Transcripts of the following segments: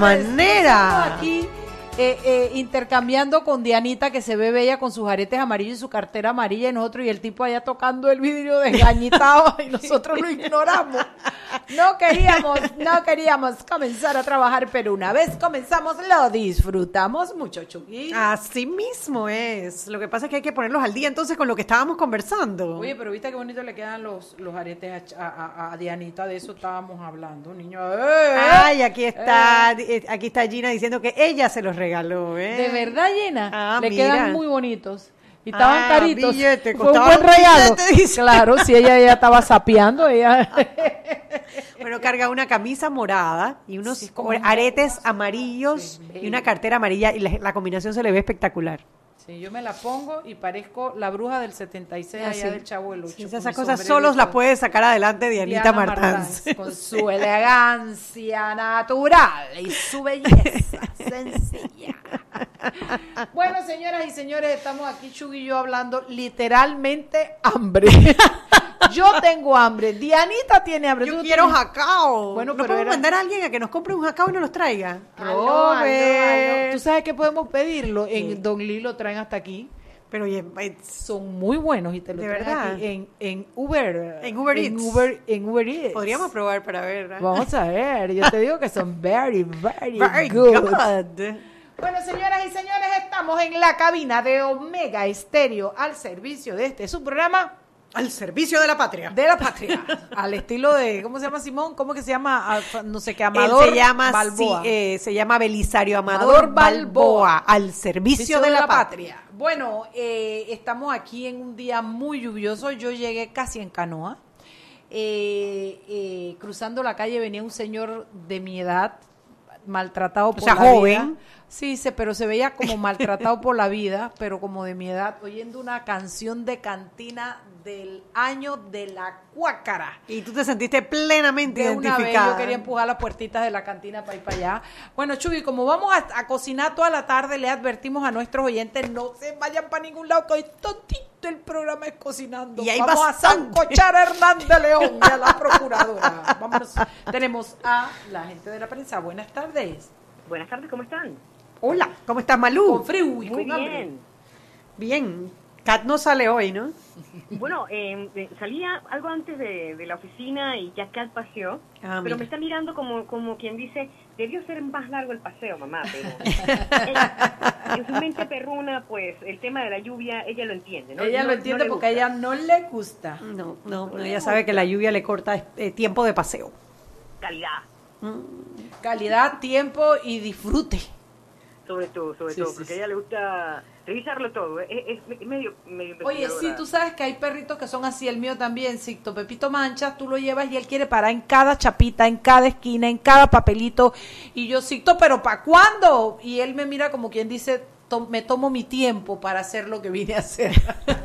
Aquí eh, eh, intercambiando con Dianita que se ve bella con sus aretes amarillos y su cartera amarilla y nosotros y el tipo allá tocando el vidrio desgañitado y nosotros lo ignoramos. No queríamos, no queríamos comenzar a trabajar, pero una vez comenzamos lo disfrutamos mucho, Chucky. Así mismo es. Lo que pasa es que hay que ponerlos al día entonces con lo que estábamos conversando. Oye, pero viste qué bonito le quedan los, los aretes a, Dianita, de eso estábamos hablando, niño. ¡Eh, Ay, aquí está, eh. aquí está Gina diciendo que ella se los regaló regaló, ¿eh? De verdad, llena. Ah, Le quedan muy bonitos. Y estaban ah, caritos. Fue un buen regalo. claro, si ella ya estaba sapeando, ella. bueno, carga una camisa morada y unos aretes amarillos y una cartera amarilla y la combinación se le ve espectacular. Sí, yo me la pongo y parezco la bruja del 76 ah, allá del Chavo del Ocho. esas cosas solos las puede sacar adelante Dianita Diana Con su elegancia natural y su belleza sencilla. Bueno, señoras y señores, estamos aquí Chug y yo hablando literalmente hambre. Yo tengo hambre. Dianita tiene hambre. Yo quiero jacao. Bueno, pero podemos mandar a alguien a que nos compre un jacao y nos los traiga? Robert. ¿Tú sabes que podemos pedirlo? En Don Lilo traen hasta aquí. Pero oye, son muy buenos y te lo traen aquí en, en Uber. En Uber Eats. En Uber, en Uber Eats. Podríamos probar para ver. Vamos a ver. Yo te digo que son very, very, very good. Bueno, señoras y señores, estamos en la cabina de Omega Estéreo al servicio de este su programa al servicio de la patria. De la patria. Al estilo de, ¿cómo se llama Simón? ¿Cómo que se llama? No sé qué, Amador se llama, Balboa. Eh, se llama Belisario Amador, Balboa, al servicio, de, la, patria. Bueno, eh, estamos aquí en un día muy lluvioso. Yo llegué casi en canoa. Eh, cruzando la calle venía un señor de mi edad, maltratado por o sea, joven. Sí, se, pero se veía como maltratado por la vida, pero como de mi edad, oyendo una canción de cantina del año de la cuácara. Y tú te sentiste plenamente identificada. yo quería empujar las puertitas de la cantina para ir para allá. Bueno, Chubi, como vamos a, cocinar toda la tarde, le advertimos a nuestros oyentes, no se vayan para ningún lado, que hoy tontito el programa es cocinando. Y ahí vamos a sancochar a Hernández León y a la procuradora. Vámonos. Tenemos a la gente de la prensa. Buenas tardes. Buenas tardes, ¿cómo están? Hola, ¿cómo estás, Malú? Con frío y Muy bien. Bien. Kat no sale hoy, ¿no? Bueno, em, eh, salía algo antes de, la oficina y ya Kat paseó, ah, pero me está mirando como, como quien dice, debió ser más largo el paseo, mamá, pero en su mente perruna, pues el tema de la lluvia, ella lo entiende, ¿no? Ella lo entiende porque a ella no le gusta. No, no, ella sabe que la lluvia le corta eh, tiempo de paseo. Calidad. Mm. Calidad, tiempo y disfrute sobre todo, sobre todo, porque a ella le gusta revisarlo todo, es, medio, medio Oye, sí, tú sabes que hay perritos que son así, el mío también, Sicto Pepito Mancha, tú lo llevas y él quiere parar en cada chapita, en cada esquina, en cada papelito, y yo, Sicto, pero ¿para cuándo? Y él me mira como quien dice, me tomo mi tiempo para hacer lo que vine a hacer.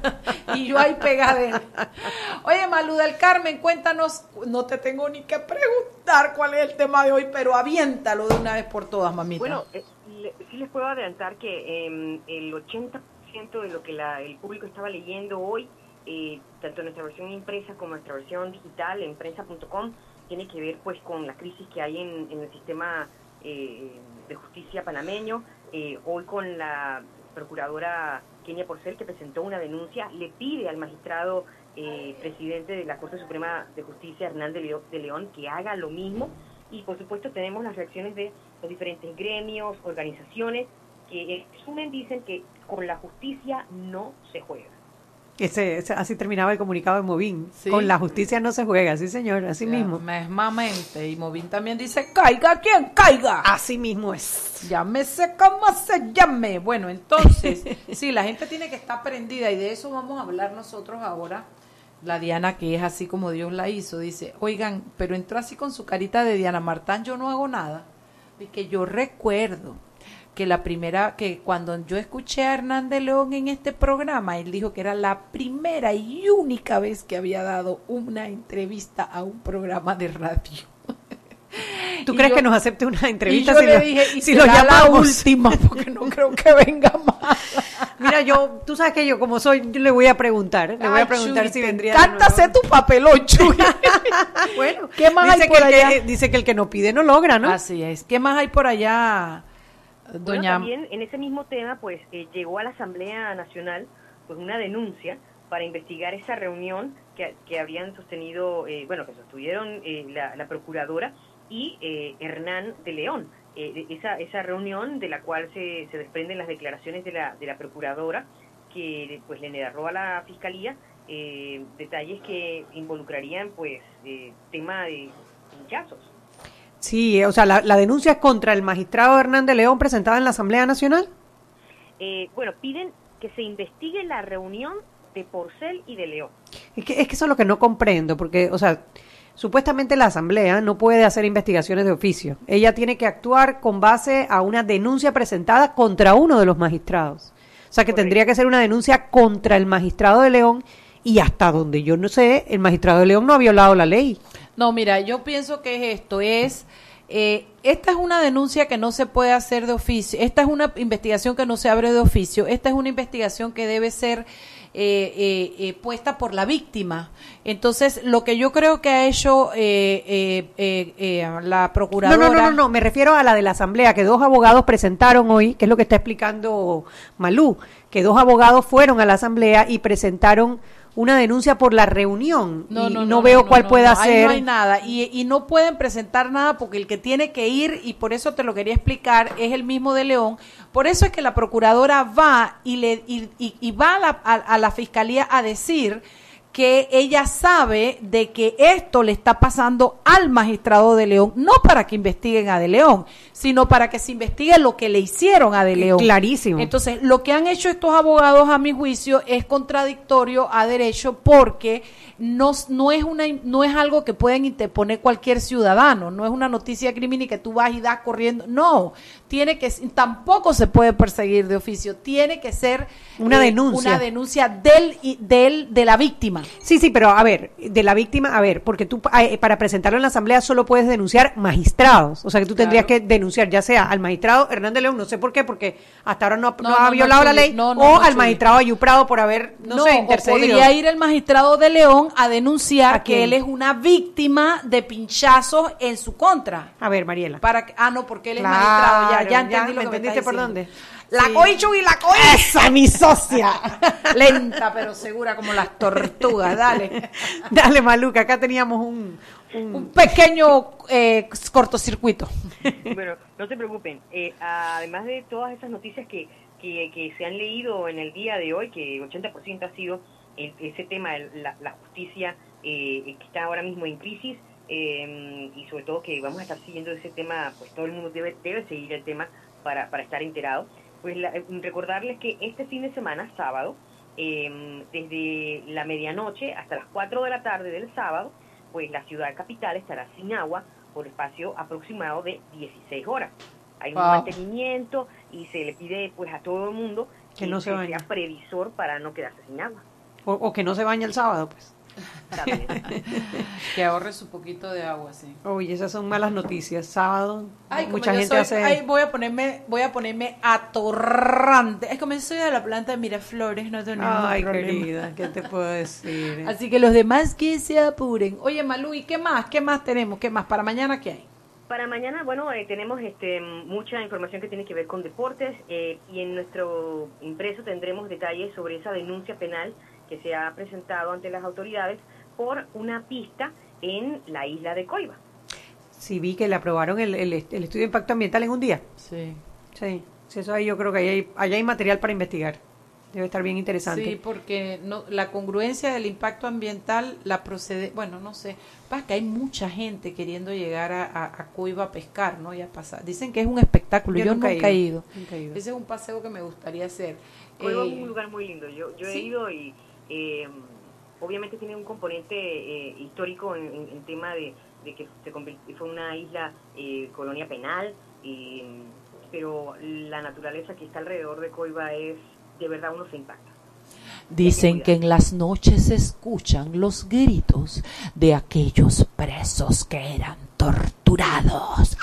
y yo ahí pegada Oye, Malú del Carmen, cuéntanos, no te tengo ni que preguntar cuál es el tema de hoy, pero aviéntalo de una vez por todas, mamita. Bueno, eh, sí les puedo adelantar que em, el 80% de lo que el público estaba leyendo hoy, eh, tanto en nuestra versión impresa como en nuestra versión digital, en prensa.com, tiene que ver pues con la crisis que hay en, el sistema eh, de justicia panameño. Eh, hoy con la procuradora Kenia Porcel, que presentó una denuncia, le pide al magistrado presidente de la Corte Suprema de Justicia, Hernán de León, que haga lo mismo. Y por supuesto tenemos las reacciones de los diferentes gremios, organizaciones, que en resumen dicen que con la justicia no se juega. Ese, ese- así terminaba el comunicado de Movín. Sí. Con la justicia no se juega, sí señor, así mismo. Mismamente. Y Movín también dice, caiga quien caiga. Así mismo es. Llámese como se llame. Bueno, entonces, sí, la gente tiene que estar prendida y de eso vamos a hablar nosotros ahora. La Diana, que es así como Dios la hizo, dice, oigan, pero entró así con su carita de Diana Martán, yo no hago nada. Y que yo recuerdo que la primera, que cuando yo escuché a Hernández León en este programa, él dijo que era la primera y única vez que había dado una entrevista a un programa de radio. ¿Tú Y crees yo- que nos acepte una entrevista y yo si le lo, dije, y si será lo la llamamos? última, porque no creo que venga más. Mira, yo, tú sabes que yo como soy, yo le voy a preguntar, le voy a preguntar Chuy, si vendría hacer tu papelón, Chuy. bueno, ¿Qué más dice hay que por el que- allá? dice que el que no pide no logra, ¿no? Así es. ¿Qué más hay por allá, Bueno, doña? también en ese mismo tema, pues eh, llegó a la Asamblea Nacional pues una denuncia para investigar esa reunión que, que habían sostenido, eh, bueno, que sostuvieron eh, la, la procuradora y eh, Hernán de León. Eh, de- esa, esa reunión de la cual se, se desprenden las declaraciones de la, de la procuradora que pues le narró a la fiscalía eh, detalles que involucrarían pues eh, tema de pinchazos. Sí, o sea, la, la denuncia es contra el magistrado Hernández León presentada en la Asamblea Nacional. Eh, bueno, piden que se investigue la reunión de Porcel y de León. Es que, es que eso es lo que no comprendo, porque, o sea, supuestamente la Asamblea no puede hacer investigaciones de oficio. Ella tiene que actuar con base a una denuncia presentada contra uno de los magistrados. O sea, que Correcto. tendría que ser una denuncia contra el magistrado de León y hasta donde yo no sé, el magistrado de León no ha violado la ley. No, mira, yo pienso que es esto, es... eh, esta es una denuncia que no se puede hacer de oficio, esta es una investigación que no se abre de oficio, esta es una investigación que debe ser eh, eh, eh, puesta por la víctima. Entonces, lo que yo creo que ha hecho eh, eh, eh, eh, la procuradora... no, no, no, no, me refiero a la de la Asamblea, que dos abogados presentaron hoy, que es lo que está explicando Malú, que dos abogados fueron a la Asamblea y presentaron una denuncia por la reunión. y no, veo cuál no, pueda no, ahí ser. no hay nada. Y, y no pueden presentar nada porque el que tiene que ir, y por eso te lo quería explicar, es el mismo de León. Por eso es que la procuradora va y, le, y, y- y va a la, a- a la fiscalía a decir que ella sabe de que esto le está pasando al magistrado de León, no para que investiguen a de León, sino para que se investigue lo que le hicieron a de León. Clarísimo. Entonces, lo que han hecho estos abogados, a mi juicio, es contradictorio a derecho porque no, no, es, una, no es algo que pueden interponer cualquier ciudadano, no es una noticia y que tú vas y das corriendo. No, tiene que, tampoco se puede perseguir de oficio, tiene que ser eh, Una denuncia. Una denuncia del, del, de la víctima. Sí, sí, pero a ver, de la víctima, a ver, porque tú eh, para presentarlo en la Asamblea solo puedes denunciar magistrados. O sea, que tú tendrías que denunciar ya sea al magistrado Hernández León, no sé por qué, porque hasta ahora no, ha- No, no no, ha no, violado la ley, o al magistrado Ayuprado por haber, no, sé, o intercedido. podría ir el magistrado de León a denunciar ¿A que él es una víctima de pinchazos en su contra. A ver, Mariela. Para que- ah, no, porque él es Claro, magistrado. Ya, ya ya, entendí lo ¿me que me entendiste está por dónde? La Sí. coichu y la coichu. ¡Esa, mi socia! Lenta, pero segura como las tortugas. Dale. Dale, Maluca, acá teníamos un... un- Un pequeño eh, cortocircuito. Bueno, no se preocupen. Eh, además de todas esas noticias que, que, que se han leído en el día de hoy, que 80% ha sido el- ese tema, de la, la justicia eh, que está ahora mismo en crisis, eh, y sobre todo que vamos a estar siguiendo ese tema, pues todo el mundo debe, debe seguir el tema para, para estar enterado. Pues la- eh, recordarles que este fin de semana, sábado, eh, desde la medianoche hasta las 4 de la tarde del sábado, pues la ciudad capital estará sin agua por espacio aproximado de 16 horas. Hay un mantenimiento y se le pide pues a todo el mundo Que no se sea previsor para no quedarse sin agua. O, o que no se baña el sábado, pues. Que ahorre su poquito de agua, sí. Oye, esas son malas noticias. Sábado, Ay, como mucha yo gente soy- hace... ay, voy a ponerme, voy a ponerme atorrante. Es como yo soy de la planta de Miraflores, no tengo ningún Ay, problema. querida, ¿qué te puedo decir? Así que los demás que se apuren. Oye, Malú, ¿y qué más? ¿Qué más tenemos? ¿Qué más? ¿Para mañana qué hay? Para mañana, bueno, eh, tenemos este, mucha información que tiene que ver con deportes eh, y en nuestro impreso tendremos detalles sobre esa denuncia penal que se ha presentado ante las autoridades por una pista en la isla de Coiba. Sí, vi que le aprobaron el, el, el estudio de impacto ambiental en un día. Sí. Sí, sí, eso ahí yo creo que ahí hay, ahí hay material para investigar. Debe estar bien interesante. Sí, porque no, la congruencia del impacto ambiental, la procede, bueno, no sé, pasa que hay mucha gente queriendo llegar a, a, a Coiba a pescar, ¿no? Y a pasar. Dicen que es un espectáculo, yo, nunca, he ido. Nunca he ido. Ese es un paseo que me gustaría hacer. Coiba es Eh, un lugar muy lindo. Yo, yo he sí. ido y eh, obviamente tiene un componente eh, histórico en, en- en tema de, de que se convirtió- fue una isla eh, colonia penal, pero la naturaleza que está alrededor de Coiba es, de verdad, uno se impacta. Dicen que en las noches se escuchan los gritos de aquellos presos que eran torturados.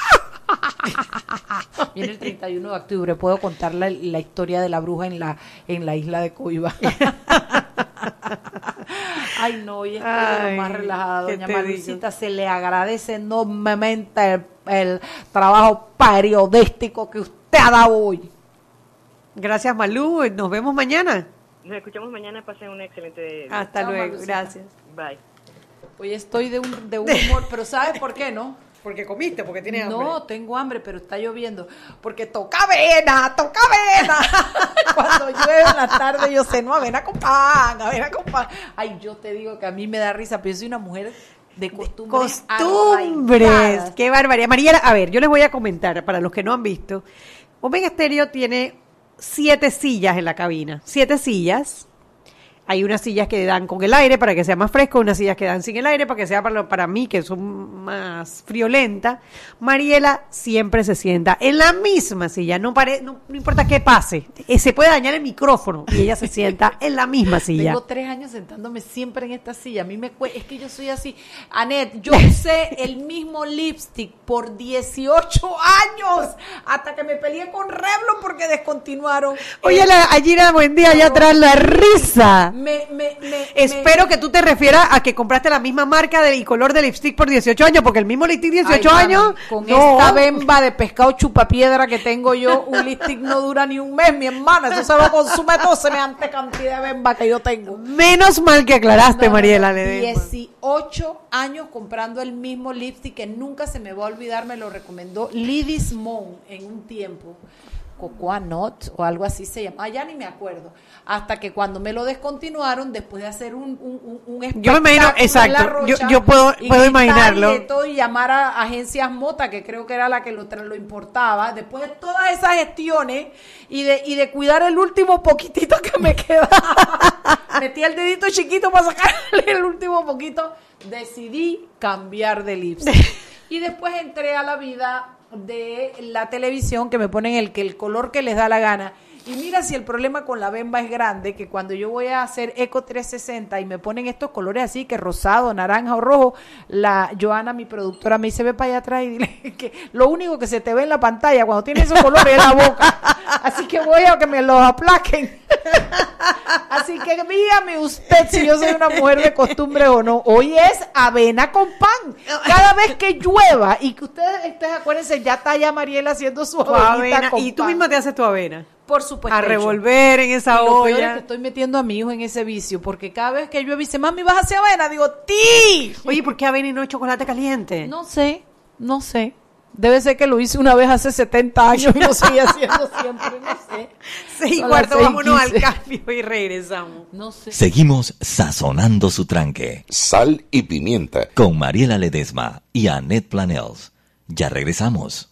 Viene el 31 de octubre, puedo contar la, la historia de la bruja en la, en la isla de Coiba. Ay, no, y estoy de lo Ay, más relajada, ¿qué doña te Manucita, se le agradece enormemente el, el trabajo periodístico que usted ha dado hoy. Gracias, Malú. Nos vemos mañana. Nos escuchamos mañana, pasen una excelente... Hasta Chao, luego. Malucita. Gracias. Bye. Hoy estoy de un, de un humor, pero ¿sabes por qué no? Porque comiste, porque tienes No, tengo hambre, pero está lloviendo. Porque toca avena, toca avena. Cuando llueve en la tarde, yo sé, no, avena con pan, avena con pan. Ay, yo te digo que a mí me da risa, pero yo soy una mujer de costumbres. Costumbres. arraigadas. Qué barbaridad. Mariela, a ver, yo les voy a comentar, para los que no han visto. Omega Stereo tiene siete sillas en la cabina. Siete sillas. Hay unas sillas que dan con el aire para que sea más fresco, unas sillas que dan sin el aire para que sea para, para mí, que son más friolenta. Mariela siempre se sienta en la misma silla, no, pare, no, no importa qué pase. Eh, Se puede dañar el micrófono y ella se sienta en la misma silla. Tengo tres años sentándome siempre en esta silla. A mí me es que yo soy así. Anet, yo usé el mismo lipstick por 18 años hasta que me peleé con Revlon porque descontinuaron. Oye, el- la, allí la buen día allá atrás la risa. Me, me, me, Espero que tú te refieras a que compraste la misma marca de, y color de lipstick por 18 años, porque el mismo lipstick 18 Ay, años. mami, Con no. esta bemba de pescado chupapiedra que tengo yo, un lipstick no dura ni un mes, mi hermana. Eso se lo consume todo semejante cantidad de bemba que yo tengo. Menos mal que aclaraste, No, no, Mariela no, Ledesma. 18 años comprando el mismo lipstick que nunca se me va a olvidar, me lo recomendó Lidis Mon en un tiempo. Cocoa Not o algo así se llama, ya ni me acuerdo. Hasta que cuando me lo descontinuaron, después de hacer un, un, un, un Yo me imagino- espectáculo exacto, yo- Rocha, yo puedo- y puedo imaginarlo. Y, todo, y llamar a agencias Mota, que creo que era la que lo, lo importaba, después de todas esas gestiones y de, y de cuidar el último poquitito que me quedaba, metí el dedito chiquito para sacarle el último poquito, decidí cambiar de lipstick. Y después entré a la vida de la televisión que me ponen el, que el color que les da la gana. Y mira si el problema con la bemba es grande, que cuando yo voy a hacer Eco 360 y me ponen estos colores así, que rosado, naranja o rojo, la Joana, mi productora, me dice, ve para allá atrás y dile que lo único que se te ve en la pantalla cuando tienes esos colores es la boca. Así que voy a que me los aplaquen. Así que dígame usted si yo soy una mujer de costumbre o no. Hoy es avena con pan. Cada vez que llueva y que ustedes, ustedes acuérdense, ya está ya Mariela haciendo su avenita avena, con y tú pan. misma te haces tu avena. Por supuesto. a revolver en esa Y lo peor es que olla. estoy metiendo a mi hijo en ese vicio, porque cada vez que llueve dice, mami, vas hacia avena, digo, ti. Oye, ¿por qué avena y no chocolate caliente? No sé, no sé. Debe ser que lo hice una vez hace 70 años y lo sigue haciendo siempre, no sé. Cuarto, y vámonos al cambio y regresamos. No sé. Seguimos sazonando su tranque Sal y pimienta. con Mariela Ledesma y Annette Planels. Ya regresamos.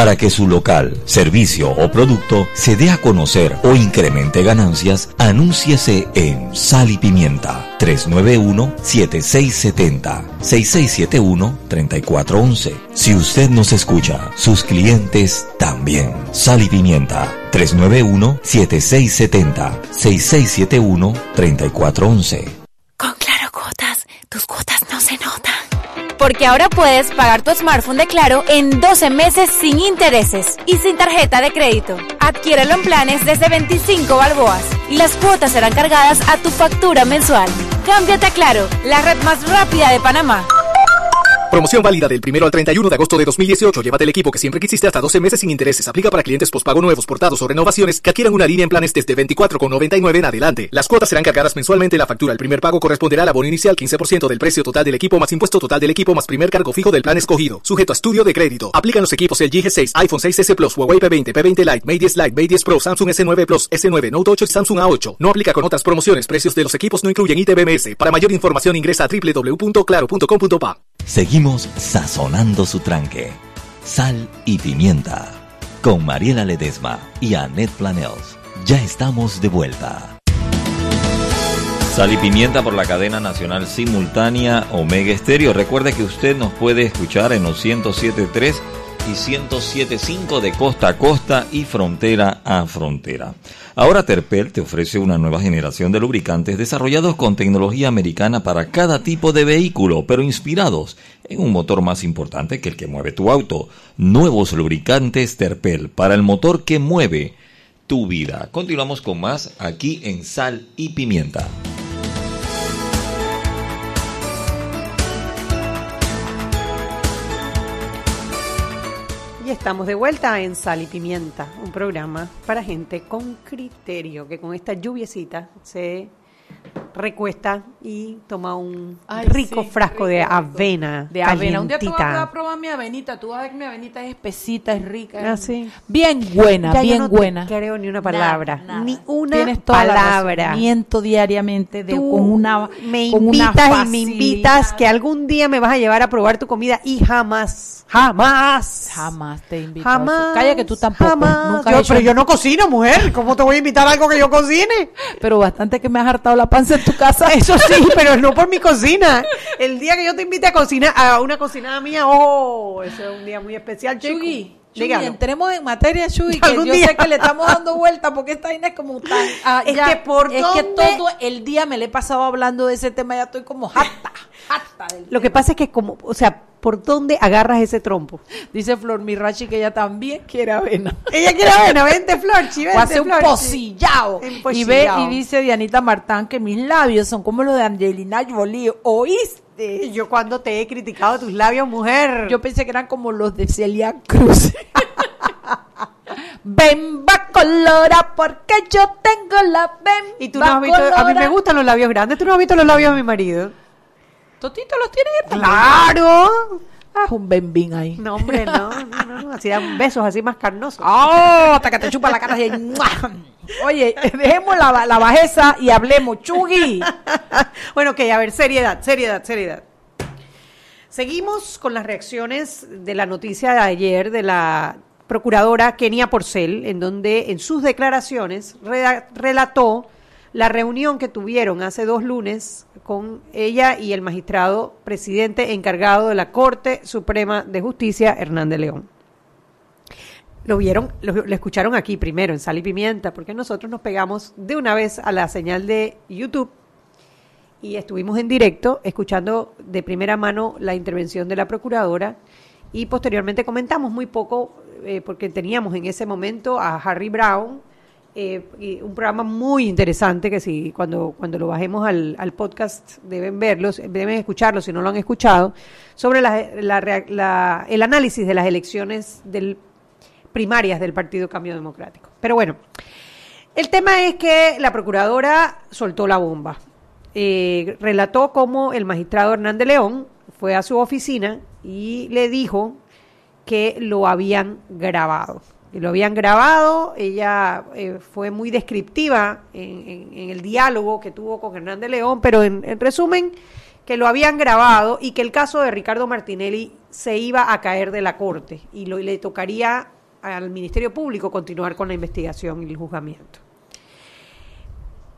Para que su local, servicio o producto se dé a conocer o incremente ganancias, anúnciese en Sal y Pimienta 391-7670-6671-3411. Si usted nos escucha, sus clientes también. Sal y Pimienta 391-7670-6671-3411. Con Claro Cuotas, tus cuotas no se notan. Porque ahora puedes pagar tu smartphone de Claro en 12 meses sin intereses y sin tarjeta de crédito. Adquiérelo en planes desde 25 balboas. y las cuotas serán cargadas a tu factura mensual. Cámbiate a Claro, la red más rápida de Panamá. Promoción válida del 1 al 31 de agosto de 2018. Llévate el equipo que siempre quisiste hasta 12 meses sin intereses. Aplica para clientes pospago nuevos, portados o renovaciones que adquieran una línea en planes desde 24,99 en adelante. Las cuotas serán cargadas mensualmente en la factura. El primer pago corresponderá al abono inicial 15% del precio total del equipo más impuesto total del equipo más primer cargo fijo del plan escogido. Sujeto a estudio de crédito. Aplican los equipos el G6, iPhone 6S Plus, Huawei P20, P20 Lite, Mate 10 Lite, Mate 10 Pro, Samsung S9 Plus, S9 Note 8 y Samsung A8. No aplica con otras promociones. Precios de los equipos no incluyen ITBMS. Para mayor información ingresa a www.claro.com.pa. Seguimos sazonando su tranque. Sal y pimienta. Con Mariela Ledesma y Annette Planels. Ya estamos de vuelta. Sal y pimienta por la cadena nacional simultánea Omega Estéreo. Recuerde que usted nos puede escuchar en los 107.3 y 107.5 de costa a costa y frontera a frontera. Ahora Terpel te ofrece una nueva generación de lubricantes desarrollados con tecnología americana para cada tipo de vehículo, pero inspirados en un motor más importante que el que mueve tu auto. Nuevos lubricantes Terpel para el motor que mueve tu vida. Continuamos con más aquí en Sal y Pimienta. Estamos de vuelta en Sal y Pimienta, un programa para gente con criterio, que con esta lluviecita se recuesta y toma un Ay, rico sí, frasco de rico, avena. De avena. Un día tú vas calientita. a probar mi avenita. Tú vas a ver que mi avenita es espesita, es rica. Ah, sí. Bien buena, Ya yo bien no buena. creo ni una palabra, Nada, nada. ni una Tienes toda la palabra. Miento diariamente de, Tú con una me con una invitas y me invitas que algún día me vas a llevar a probar tu comida y jamás, jamás, Jamás te invito. jamás. Calla que tú tampoco. jamás. Nunca Yo- pero yo no cocino, mujer. ¿Cómo te voy a invitar a algo que yo cocine? Pero bastante que me has hartado la en tu casa. Eso sí, pero no por mi cocina. El día que yo te invite a cocinar, a una cocinada mía, oh, ese es un día muy especial. Chugui, entremos en materia, Chugui, que yo día. sé que le estamos dando vuelta porque esta vaina es como tan... ah, Es ya, que por es que todo el día me le he pasado hablando de ese tema, ya estoy como jata, jata. del Lo que pasa es que como, o sea, ¿por dónde agarras ese trompo? Dice Flor Mirachi que ella también quiere avena. Ella quiere avena, vente Florchi, vente O hace un pocillao. Y ve y dice Dianita Martán que mis labios son como los de Angelina Jolie. ¿Oíste? Y yo cuando te he criticado tus labios, mujer. Yo pensé que eran como los de Celia Cruz. Bemba colora porque yo tengo la bemba y tú no has visto, a mí me gustan los labios grandes, tú no has visto los labios de mi marido. Totito los tiene. Claro. Ah, un bembín ahí. No, hombre, no, no, no, así dan besos así más carnosos. ¡Oh! Hasta que te chupa la cara así. Oye, dejemos la, la bajeza y hablemos, Chugui. bueno, ok, a ver, seriedad, seriedad, seriedad. Seguimos con las reacciones de la noticia de ayer de la procuradora Kenia Porcel, en donde en sus declaraciones relató la reunión que tuvieron hace dos lunes con ella y el magistrado presidente encargado de la Corte Suprema de Justicia, Hernández León. Lo vieron, lo, escucharon aquí primero en Sal y Pimienta, porque nosotros nos pegamos de una vez a la señal de YouTube y estuvimos en directo escuchando de primera mano la intervención de la procuradora y posteriormente comentamos muy poco eh, porque teníamos en ese momento a Harry Brown eh, un programa muy interesante que si cuando cuando lo bajemos al, al podcast deben verlos deben escucharlo si no lo han escuchado sobre la- la la- el análisis de las elecciones del primarias del Partido Cambio Democrático pero bueno el tema es que la procuradora soltó la bomba. Eh, relató cómo el magistrado Hernández León fue a su oficina y le dijo que lo habían grabado. Lo habían grabado, ella eh, fue muy descriptiva en, el diálogo que tuvo con Hernández León, pero en, en resumen, que lo habían grabado y que el caso de Ricardo Martinelli se iba a caer de la corte y, le tocaría al Ministerio Público continuar con la investigación y el juzgamiento.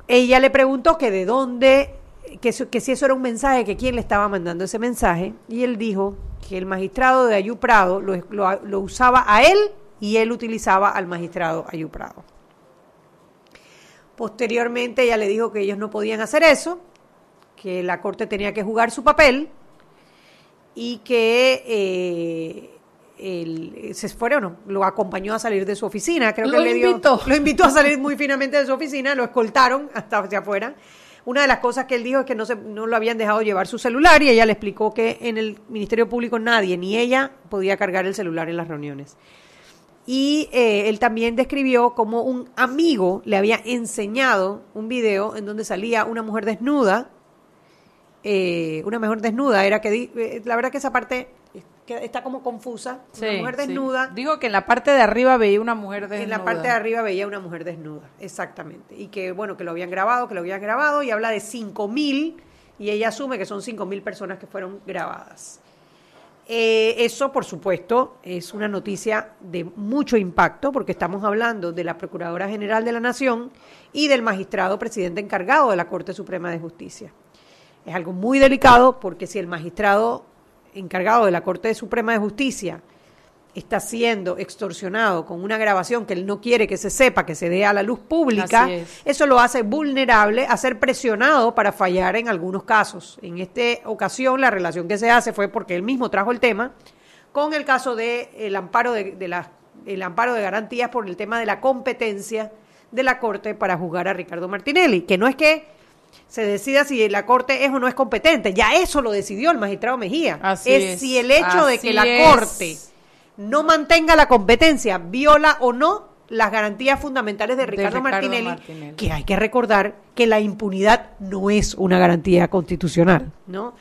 Ella le preguntó que de dónde, que, si eso era un mensaje, que quién le estaba mandando ese mensaje, y él dijo que el magistrado de Ayú Prado lo usaba a él y él utilizaba al magistrado Ayú Prado. Posteriormente ella le dijo que ellos no podían hacer eso, que la corte tenía que jugar su papel y que eh, él se fueron, lo acompañó a salir de su oficina, creo Lo que le dio, invitó. lo invitó a salir muy finamente de su oficina, lo escoltaron hasta hacia afuera. Una de las cosas que él dijo es que no, se, no lo habían dejado llevar su celular y ella le explicó que en el Ministerio Público nadie, ni ella, podía cargar el celular en las reuniones. Y eh, él también describió como un amigo le había enseñado un video en donde salía una mujer desnuda, eh, una mujer desnuda, era que, di- eh, la verdad que esa parte que está como confusa, una mujer sí. desnuda, Dijo que en la parte de arriba veía una mujer desnuda. en la parte de arriba veía una mujer desnuda, exactamente. Y que, bueno, que lo habían grabado, que lo habían grabado, y habla de 5.000, y ella asume que son 5.000 personas que fueron grabadas. Eh, eso, por supuesto, es una noticia de mucho impacto, porque estamos hablando de la Procuradora General de la Nación y del magistrado presidente encargado de la Corte Suprema de Justicia. Es algo muy delicado, porque si el magistrado encargado de la Corte Suprema de Justicia está siendo extorsionado con una grabación que él no quiere que se sepa, que se dé a la luz pública, es. eso lo hace vulnerable a ser presionado para fallar en algunos casos. En esta ocasión la relación que se hace fue porque él mismo trajo el tema con el caso de el amparo de, de la- el amparo de garantías por el tema de la competencia de la Corte para juzgar a Ricardo Martinelli, que no es que se decida si la Corte es o no es competente, ya eso lo decidió el magistrado Mejía. Así es, es. si el hecho de que la es. No mantenga la competencia, viola o no las garantías fundamentales de De Ricardo, Ricardo Martinelli, Martinelli. que hay que recordar que la impunidad no es una garantía constitucional, ¿no?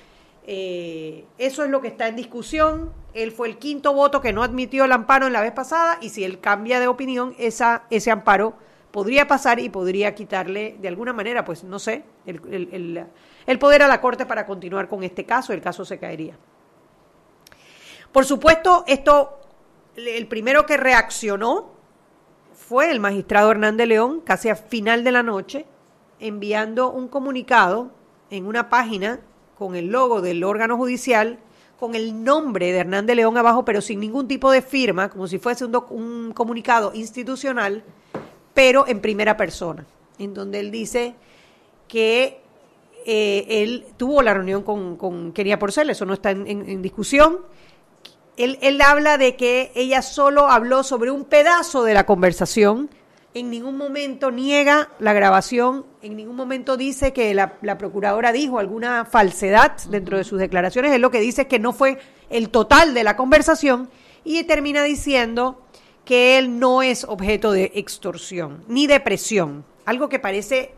Eh, eso es lo que está en discusión. Él fue el quinto voto que no admitió el amparo en la vez pasada y si él cambia de opinión, esa, ese amparo podría pasar y podría quitarle de alguna manera, pues no sé, el, el- el- el poder a la Corte para continuar con este caso. El caso se caería. Por supuesto, esto, el primero que reaccionó fue el magistrado Hernández León, casi a final de la noche, enviando un comunicado en una página con el logo del órgano judicial, con el nombre de Hernández León abajo, pero sin ningún tipo de firma, como si fuese un, un comunicado institucional, pero en primera persona, en donde él dice que eh, él tuvo la reunión con, con Kenia Porcel, eso no está en discusión, él, él habla de que ella solo habló sobre un pedazo de la conversación, en ningún momento niega la grabación, en ningún momento dice que la, la procuradora dijo alguna falsedad dentro de sus declaraciones, él lo que dice es que no fue el total de la conversación y termina diciendo que él no es objeto de extorsión ni de presión, algo que parece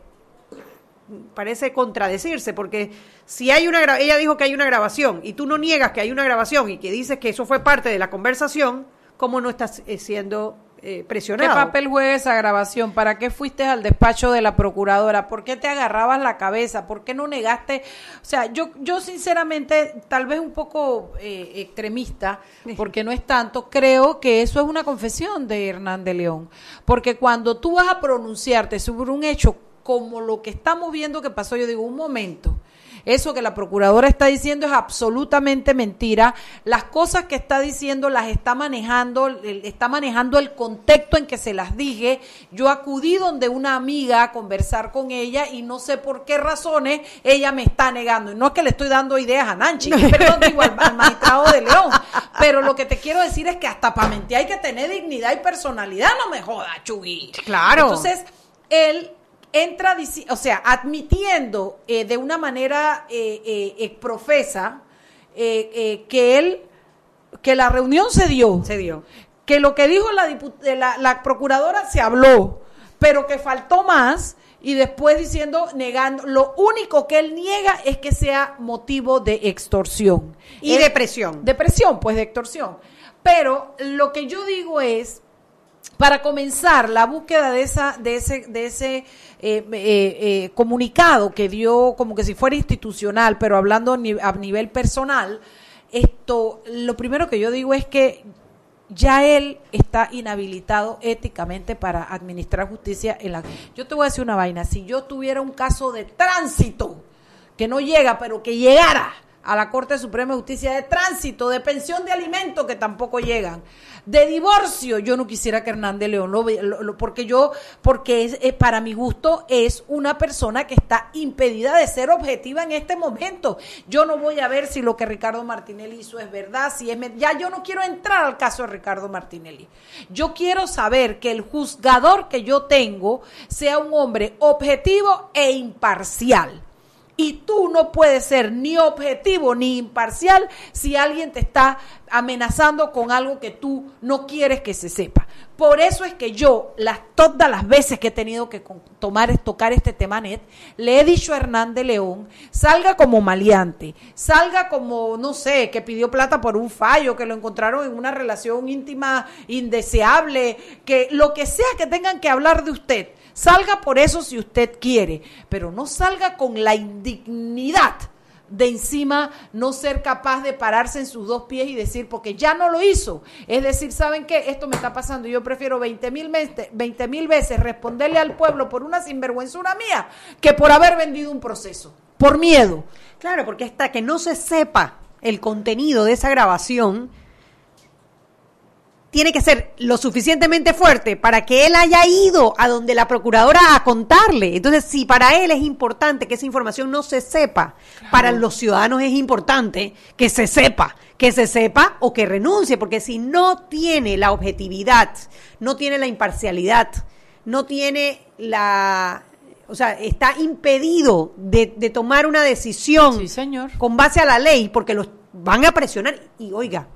parece contradecirse, porque si hay una ella dijo que hay una grabación y tú no niegas que hay una grabación y que dices que eso fue parte de la conversación, ¿cómo no estás eh, siendo eh, ¿Qué presionado? papel juega esa grabación? ¿Para qué fuiste al despacho de la procuradora? ¿Por qué te agarrabas la cabeza? ¿Por qué no negaste? O sea, yo, yo sinceramente, tal vez un poco eh, extremista, porque no es tanto, creo que eso es una confesión de Hernán de León. Porque cuando tú vas a pronunciarte sobre un hecho como lo que estamos viendo que pasó, yo digo, un momento. Eso que la procuradora está diciendo es absolutamente mentira. Las cosas que está diciendo las está manejando, está manejando el contexto en que se las dije. Yo acudí donde una amiga a conversar con ella y no sé por qué razones ella me está negando. Y no es que le estoy dando ideas a Nanchi, perdón, digo al, al magistrado de León. Pero lo que te quiero decir es que hasta para mentir hay que tener dignidad y personalidad, no me joda, Chugui. Claro. Entonces, él entra, o sea, admitiendo eh, de una manera eh, eh, profesa eh, eh, que él, que la reunión se dio, Se dio. que lo que dijo la, la, la procuradora se habló, pero que faltó más y después diciendo, negando, lo único que él niega es que sea motivo de extorsión. Y Él- de presión. De presión, pues de extorsión. Pero lo que yo digo es, para comenzar la búsqueda de esa de ese de ese eh, eh, eh, comunicado que dio como que si fuera institucional pero hablando a ni- a nivel personal esto lo primero que yo digo es que ya él está inhabilitado éticamente para administrar justicia en la yo te voy a decir una vaina si yo tuviera un caso de tránsito que no llega pero que llegara a la Corte Suprema de Justicia de Tránsito, de pensión de alimento que tampoco llegan, de divorcio. Yo no quisiera que Hernández León lo, lo, porque yo, porque es, eh, para mi gusto es una persona que está impedida de ser objetiva en este momento. Yo no voy a ver si lo que Ricardo Martinelli hizo es verdad, si es ya yo no quiero entrar al caso de Ricardo Martinelli. Yo quiero saber que el juzgador que yo tengo sea un hombre objetivo e imparcial y tú no puedes ser ni objetivo ni imparcial si alguien te está amenazando con algo que tú no quieres que se sepa. Por eso es que yo, las, todas las veces que he tenido que tomar, tocar este tema net, le he dicho a Hernández León, salga como maleante, salga como, no sé, que pidió plata por un fallo, que lo encontraron en una relación íntima indeseable, que lo que sea que tengan que hablar de usted Salga por eso si usted quiere, pero no salga con la indignidad de encima no ser capaz de pararse en sus dos pies y decir, porque ya no lo hizo. Es decir, ¿saben qué? Esto me está pasando. Yo prefiero 20 mil veces responderle al pueblo por una sinvergüenzura mía que por haber vendido un proceso, por miedo. Claro, porque hasta que no se sepa el contenido de esa grabación, tiene que ser lo suficientemente fuerte para que él haya ido a donde la procuradora a contarle. Entonces, si para él es importante que esa información no se sepa, para los ciudadanos es importante que se sepa, que se sepa o que renuncie, porque si no tiene la objetividad, no tiene la imparcialidad, no tiene la o sea, está impedido de, de tomar una decisión sí, señor. con base a la ley, porque los van a presionar. Y oiga,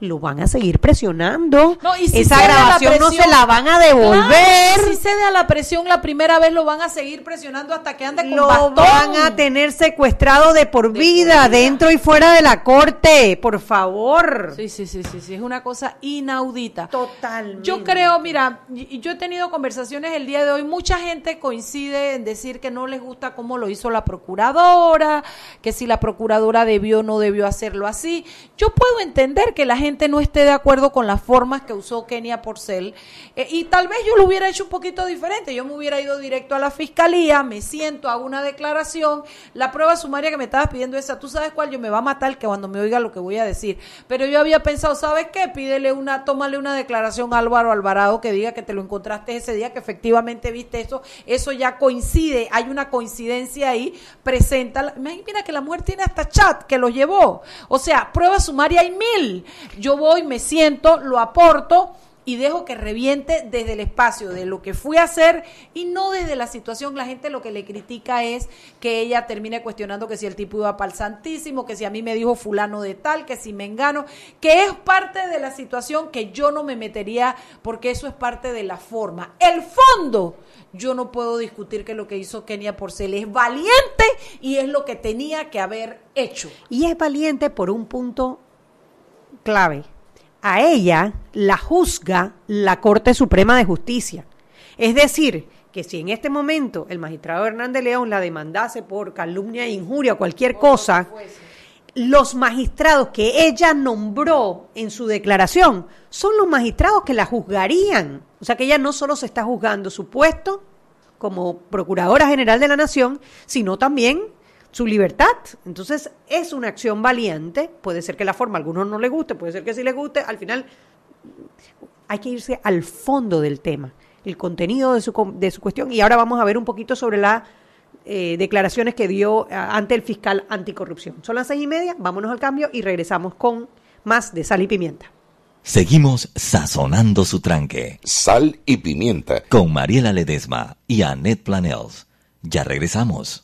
lo van a seguir presionando. No, y si Esa grabación no se la van a devolver. si cede a la presión la primera vez, lo van a seguir presionando hasta que ande con Lo bastón. van a tener secuestrado de por De vida, dentro y fuera de la corte. Por favor. Sí, sí, sí, sí, sí, es una cosa inaudita. Totalmente. Yo creo, mira, yo he tenido conversaciones el día de hoy, mucha gente coincide en decir que no les gusta cómo lo hizo la procuradora, que si la procuradora debió o no debió hacerlo así. Yo puedo entender que la gente no esté de acuerdo con las formas que usó Kenia Porcel eh, y tal vez yo lo hubiera hecho un poquito diferente. Yo me hubiera ido directo a la fiscalía, me siento, hago una declaración, la prueba sumaria que me estabas pidiendo esa, tú sabes cuál, yo me va a matar que cuando me oiga lo que voy a decir. Pero yo había pensado, ¿sabes qué? Pídele una, tómale una declaración a Álvaro Alvarado que diga que te lo encontraste ese día, que efectivamente viste eso, eso ya coincide, hay una coincidencia ahí, presenta, mira que la mujer tiene hasta chat que lo llevó. O sea, prueba sumaria hay mil. Yo voy, me siento, lo aporto y dejo que reviente desde el espacio de lo que fui a hacer y no desde la situación. La gente lo que le critica es que ella termine cuestionando que si el tipo iba para el Santísimo, que si a mí me dijo fulano de tal, que si me engano, que es parte de la situación que yo no me metería porque eso es parte de la forma. El fondo, yo no puedo discutir que lo que hizo Kenia Porcel es valiente y es lo que tenía que haber hecho. Y es valiente por un punto clave. A ella la juzga la Corte Suprema de Justicia. Es decir, que si en este momento el magistrado Hernández León la demandase por calumnia e injuria o cualquier cosa, los magistrados que ella nombró en su declaración son los magistrados que la juzgarían. O sea que ella no solo se está juzgando su puesto como Procuradora General de la Nación, sino también su libertad. Entonces es una acción valiente. Puede ser que la forma a algunos no le guste, puede ser que sí le guste. Al final hay que irse al fondo del tema, el contenido de su, com- de su cuestión. Y ahora vamos a ver un poquito sobre las eh, declaraciones que dio eh, ante el fiscal anticorrupción. Son las seis y media, vámonos al cambio y regresamos con más de sal y pimienta. Seguimos sazonando su tranque. Sal y pimienta. Con Mariela Ledesma y Annette Planels. Ya regresamos.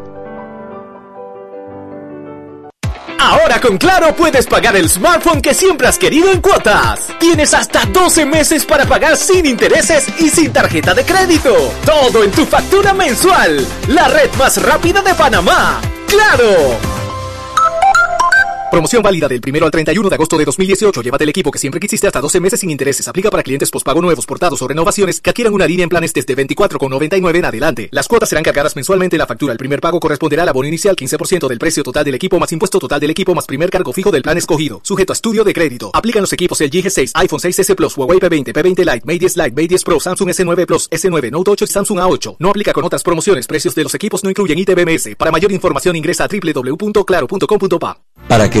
Ahora con Claro puedes pagar el smartphone que siempre has querido en cuotas. Tienes hasta 12 meses para pagar sin intereses y sin tarjeta de crédito. Todo en tu factura mensual. La red más rápida de Panamá. ¡Claro! Promoción válida del 1 al 31 de agosto de 2018. Llévate el equipo que siempre quisiste hasta 12 meses sin intereses. Aplica para clientes pospago nuevos, portados o renovaciones que adquieran una línea en planes desde 24,99 en adelante. Las cuotas serán cargadas mensualmente en la factura. El primer pago corresponderá al abono inicial 15% del precio total del equipo más impuesto total del equipo más primer cargo fijo del plan escogido. Sujeto a estudio de crédito. Aplican los equipos el G6, iPhone 6S Plus, Huawei P20, P20 Lite, Mate 10 Lite, Mate 10 Pro, Samsung S9 Plus, S9, Note 8 y Samsung A8. No aplica con otras promociones. Precios de los equipos no incluyen ITBMS. Para mayor información ingresa a www.claro.com.pa. Para que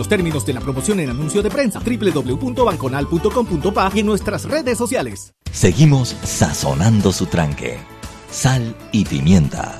términos de la promoción en anuncio de prensa www.banconal.com.pa y en nuestras redes sociales. Seguimos sazonando su tranque. Sal y pimienta.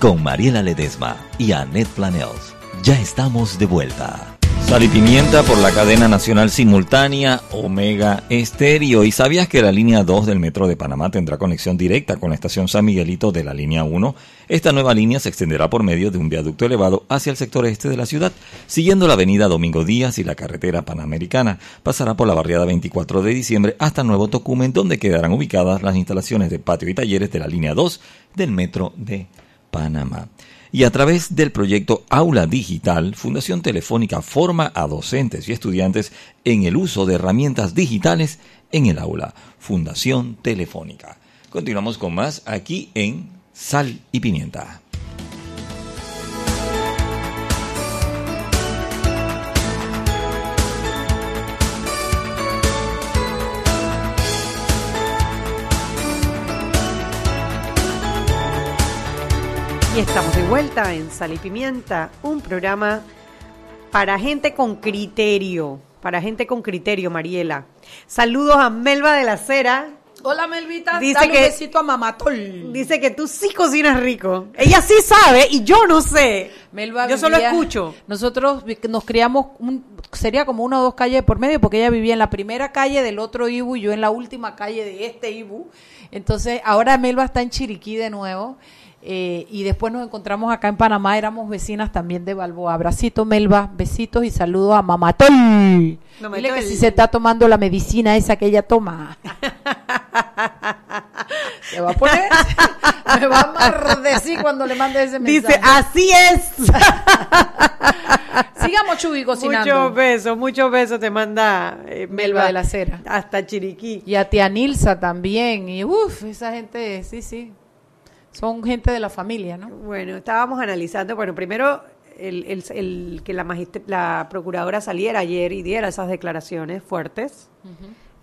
Con Mariela Ledesma y Annette Planels. Ya estamos de vuelta. Sal y pimienta por la cadena nacional simultánea Omega Estéreo. ¿Y sabías que la línea 2 del Metro de Panamá tendrá conexión directa con la estación San Miguelito de la línea 1? Esta nueva línea se extenderá por medio de un viaducto elevado hacia el sector este de la ciudad, siguiendo la avenida Domingo Díaz y la carretera panamericana. Pasará por la barriada 24 de diciembre hasta Nuevo Tocumen, donde quedarán ubicadas las instalaciones de patio y talleres de la línea 2 del Metro de Panamá y a través del proyecto Aula Digital, Fundación Telefónica forma a docentes y estudiantes en el uso de herramientas digitales en el aula. Fundación Telefónica. Continuamos con más aquí en Sal y Pimienta. Y estamos de vuelta en Sal y Pimienta, un programa para gente con criterio, para gente con criterio, Mariela. Saludos a Melba de la Cera. Hola Melvita, Dice dale que- un besito a Mamatol. Dice que tú sí cocinas rico. Ella sí sabe y yo no sé. Melba yo solo vivía- escucho. Nosotros nos criamos, un- sería como una o dos calles por medio, porque ella vivía en la primera calle del otro Ibu y yo en la última calle de este Ibu. Entonces, ahora Melba está en Chiriquí de nuevo. Eh, y después nos encontramos acá en Panamá, éramos vecinas también de Balboa. Abracito, Melba, besitos y saludos a Mamatol. Dile Mamatol. que si se está tomando la medicina esa que ella toma. Se va a poner, me va a amardecir cuando le mande ese mensaje. Dice, así es. Sigamos, Chuy, cocinando. Muchos besos, muchos besos te manda eh, Melba de la Cera. Hasta Chiriquí. Y a tía Nilsa también. Y uff, esa gente, sí, sí. Son gente de la familia, ¿no? Bueno, estábamos analizando, bueno, primero el, el- el que la, la procuradora saliera ayer y diera esas declaraciones fuertes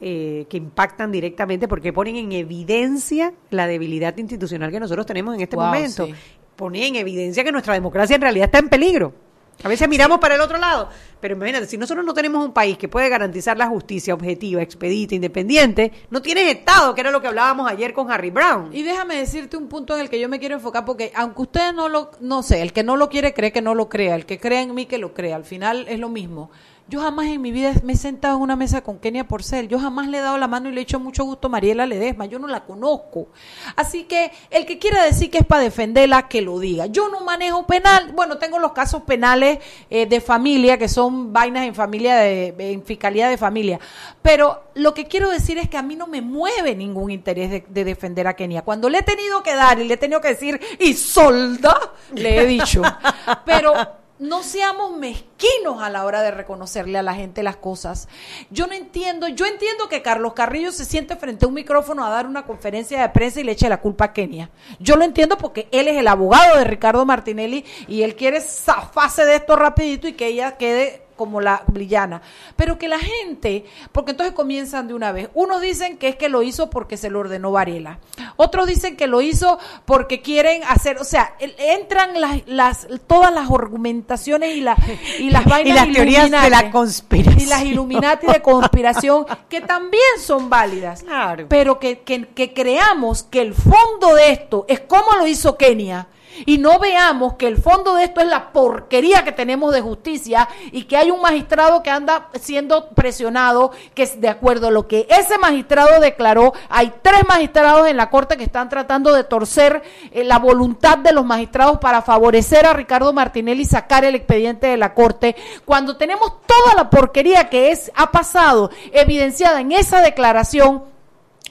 eh, que impactan directamente porque ponen en evidencia la debilidad institucional que nosotros tenemos en este Wow, momento. sí. Ponen en evidencia que nuestra democracia en realidad está en peligro. A veces miramos para el otro lado, pero imagínate, si nosotros no tenemos un país que puede garantizar la justicia objetiva, expedita, independiente, no tienes Estado, que era lo que hablábamos ayer con Harry Brown. Y déjame decirte un punto en el que yo me quiero enfocar, porque aunque ustedes no lo, no sé, el que no lo quiere cree que no lo crea, el que cree en mí que lo crea, al final es lo mismo. Yo jamás en mi vida me he sentado en una mesa con Kenia Porcel, yo jamás le he dado la mano y le he hecho mucho gusto a Mariela Ledesma, yo no la conozco. Así que el que quiera decir que es para defenderla, que lo diga. Yo no manejo penal, bueno, tengo los casos penales eh, de familia, que son vainas en familia, de, en fiscalía de familia, pero lo que quiero decir es que a mí no me mueve ningún interés de, de defender a Kenia. Cuando le he tenido que dar y le he tenido que decir, y solda, le he dicho. Pero no seamos mezquinos a la hora de reconocerle a la gente las cosas. Yo no entiendo, yo entiendo que Carlos Carrillo se siente frente a un micrófono a dar una conferencia de prensa y le eche la culpa a Kenia. Yo lo entiendo porque él es el abogado de Ricardo Martinelli y él quiere zafarse de esto rapidito y que ella quede como la villana. Pero que la gente, porque entonces comienzan de una vez. Unos dicen que es que lo hizo porque se lo ordenó Varela. otros dicen que lo hizo porque quieren hacer, o sea, entran las, las todas las argumentaciones y, la, y las vainas Y las teorías de la conspiración. Y las Illuminati de conspiración, que también son válidas. Claro. Pero que, que, que creamos que el fondo de esto es como lo hizo Kenia. Y no veamos que el fondo de esto es la porquería que tenemos de justicia y que hay un magistrado que anda siendo presionado, que de acuerdo a lo que ese magistrado declaró, hay tres magistrados en la corte que están tratando de torcer eh, la voluntad de los magistrados para favorecer a Ricardo Martinelli y sacar el expediente de la corte, cuando tenemos toda la porquería que es ha pasado evidenciada en esa declaración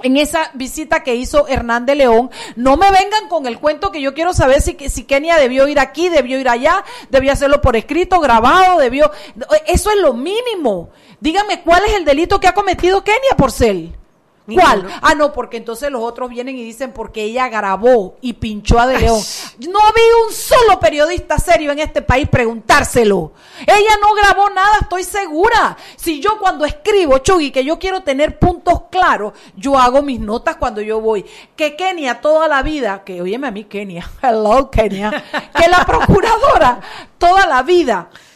en esa visita que hizo Hernán de León, no me vengan con el cuento que yo quiero saber si, Kenia debió ir aquí, debió ir allá, debió hacerlo por escrito, grabado, debió... Eso es lo mínimo. Dígame, ¿cuál es el delito que ha cometido Kenia Porcel? ¿Cuál? Ah, no, porque entonces los otros vienen y dicen porque ella grabó y pinchó a De León. No había un solo periodista serio en este país preguntárselo. Ella no grabó nada, estoy segura. Si yo cuando escribo, Chugui, que yo quiero tener puntos claros, yo hago mis notas cuando yo voy. Que Kenia toda la vida, que óyeme a mí Kenia, hello Kenia, que la procuradora toda la vida vi-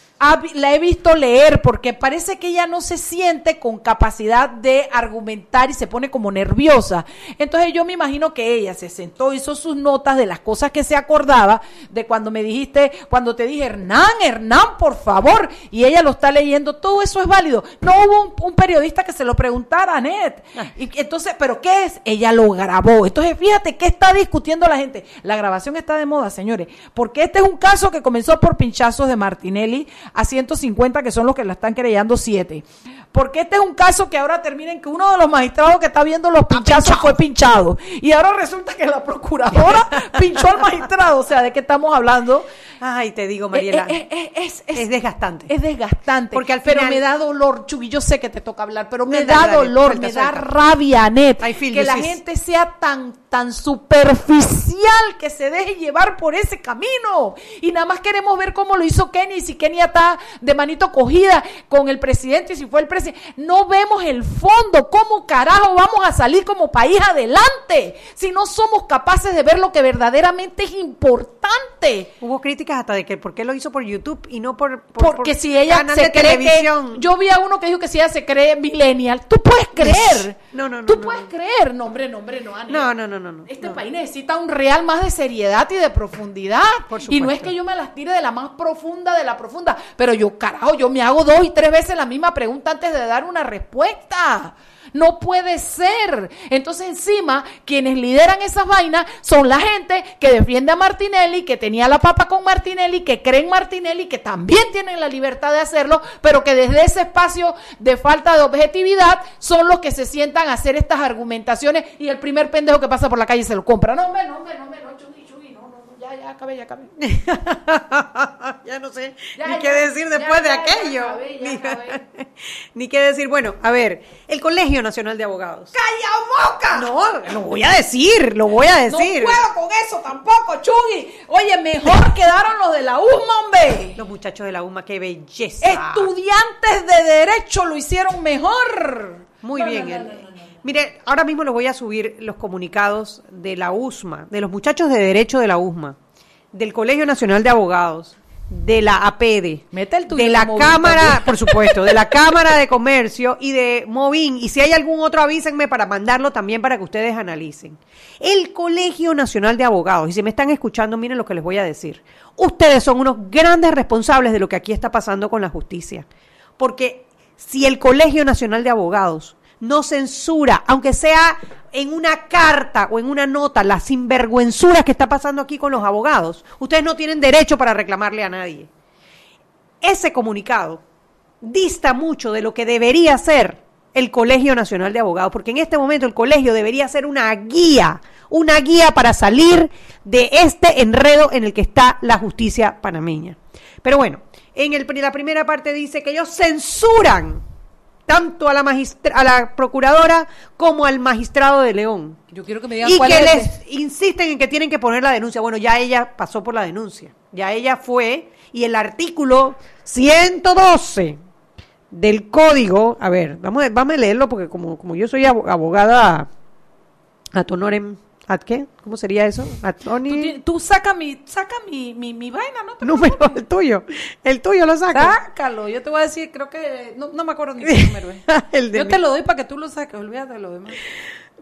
la he visto leer porque parece que ella no se siente con capacidad de argumentar y se pone como nerviosa. Entonces yo me imagino que ella se sentó, hizo sus notas de las cosas que se acordaba de cuando me dijiste, cuando te dije, Hernán, Hernán, por favor, y ella lo está leyendo, todo eso es válido. No hubo un, un periodista que se lo preguntara, Anet. Y entonces, ¿pero qué es? Ella lo grabó. Entonces, fíjate qué está discutiendo la gente. La grabación está de moda, señores, porque este es un caso que comenzó por pinchazos de Martinelli a 150, que son los que la están creyendo 7. Porque este es un caso que ahora termina en que uno de los magistrados que está viendo los pinchazos fue pinchado. Y ahora resulta que la procuradora pinchó al magistrado. O sea, ¿de qué estamos hablando? Ay, te digo, Mariela. Eh, eh, eh, es, es- es desgastante. es desgastante. Porque al pero final- me da dolor, Chugui. Yo sé que te toca hablar, pero me da dolor, me da rabia, Net. Que la gente sea tan, tan superficial que se deje llevar por ese camino. Y nada más queremos ver cómo lo hizo Kenia y si Kenia está de manito cogida con el presidente y si fue el presidente. No vemos el fondo. ¿Cómo carajo vamos a salir como país adelante si no somos capaces de ver lo que verdaderamente es importante? Hubo críticas hasta de que por qué lo hizo por YouTube y no por, por- Porque por si ella se cree televisión. que yo vi a uno que dijo que si ella se cree millennial, tú puedes creer. No, no, no, Tú no, puedes no. creer. No, hombre, no, hombre, no, Ana. No, no, no, no, no. Este no. país necesita un real más de seriedad y de profundidad. Por y no es que yo me las tire de la más profunda de la profunda, pero yo, carajo, yo me hago dos y tres veces la misma pregunta antes de dar una respuesta. No puede ser. Entonces, encima, quienes lideran esas vainas son la gente que defiende a Martinelli, que tenía la papa con Martinelli, que creen Martinelli, que también tienen la libertad de hacerlo, pero que desde ese espacio de falta de objetividad son los que se sientan a hacer estas argumentaciones y el primer pendejo que pasa por la calle se lo compra. No, hombre, no, hombre, no, hombre, no, chugui, chugui, no, no, no, ya, ya, acabé, ya acabé. ya no sé Ya, ni ya, qué decir después de aquello. acabé, ni, acabé. ni qué decir. Bueno, a ver, el Colegio Nacional de Abogados. ¡Calla boca! No, lo voy a decir, lo voy a decir. No puedo con eso tampoco, Chugui. Oye, mejor quedaron los de la UMA, hombre. Los muchachos de la UMA, qué belleza. Estudiantes de Derecho lo hicieron mejor. Muy No, bien. no, no. Mire, ahora mismo les voy a subir los comunicados de la USMA, de los muchachos de Derecho de la USMA, del Colegio Nacional de Abogados, de la APEDE, de la Cámara, por supuesto, de la Cámara de Comercio y de Movin. Y si hay algún otro, avísenme para mandarlo también para que ustedes analicen. El Colegio Nacional de Abogados, y si me están escuchando, miren lo que les voy a decir. Ustedes son unos grandes responsables de lo que aquí está pasando con la justicia. Porque si el Colegio Nacional de Abogados no censura, aunque sea en una carta o en una nota, las sinvergüenzuras que está pasando aquí con los abogados, ustedes no tienen derecho para reclamarle a nadie. Ese comunicado dista mucho de lo que debería ser el Colegio Nacional de Abogados, porque en este momento el colegio debería ser una guía, una guía para salir de este enredo en el que está la justicia panameña. Pero bueno, en el- la primera parte dice que ellos censuran tanto a la, magistra- a la procuradora como al magistrado de León. Yo quiero que me digan Y cuál que es les ese. insisten en que tienen que poner la denuncia. Bueno, ya ella pasó por la denuncia. Ya ella fue. Y el artículo 112 del código, a ver, vamos, a- vamos a leerlo porque como, como yo soy abo- abogada a honorem, ¿A qué? ¿Cómo sería eso? ¿A Tú, Tony? tú saca mi, saca mi, mi, mi vaina, ¿no? te Número, el tuyo. El tuyo lo saco. Sácalo, yo te voy a decir, creo que, no, no me acuerdo ni qué número es. El de Yo mí. te lo doy para que tú lo saques, olvídate de lo demás.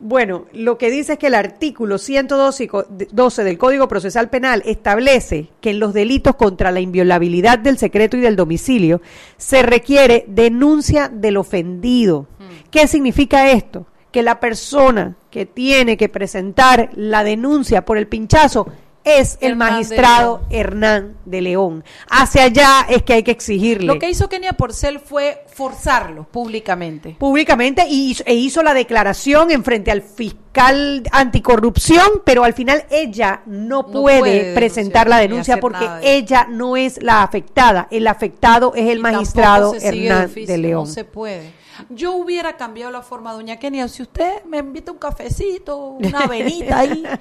Bueno, lo que dice es que el artículo 112 y co- de- 12 del Código Procesal Penal establece que en los delitos contra la inviolabilidad del secreto y del domicilio se requiere denuncia del ofendido. ¿Qué significa esto? Que la persona que tiene que presentar la denuncia por el pinchazo es el Hernán de magistrado Hernán de León. Hacia allá es que hay que exigirle. Lo que hizo Kenia Porcel fue forzarlo públicamente. públicamente y hizo, e hizo la declaración en frente al fiscal anticorrupción, pero al final ella no, No puede, puede presentar la denuncia porque de ella no es la afectada, el afectado es el Y magistrado Hernán de León. No se puede. Yo hubiera cambiado la forma, doña Kenia. Si usted me invita un cafecito, una avenita ahí.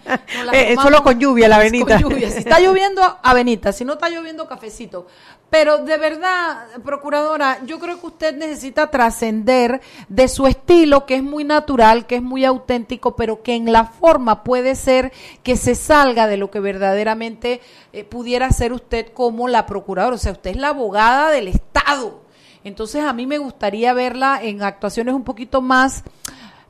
Eh, tomamos. solo con lluvia la avenita. Con lluvia. Si está lloviendo, avenita. Si no está lloviendo, cafecito. Pero de verdad, procuradora, yo creo que usted necesita trascender de su estilo, que es muy natural, que es muy auténtico, pero que en la forma puede ser que se salga de lo que verdaderamente eh, pudiera ser usted como la procuradora. O sea, usted es la abogada del Estado. Entonces a mí me gustaría verla en actuaciones un poquito más,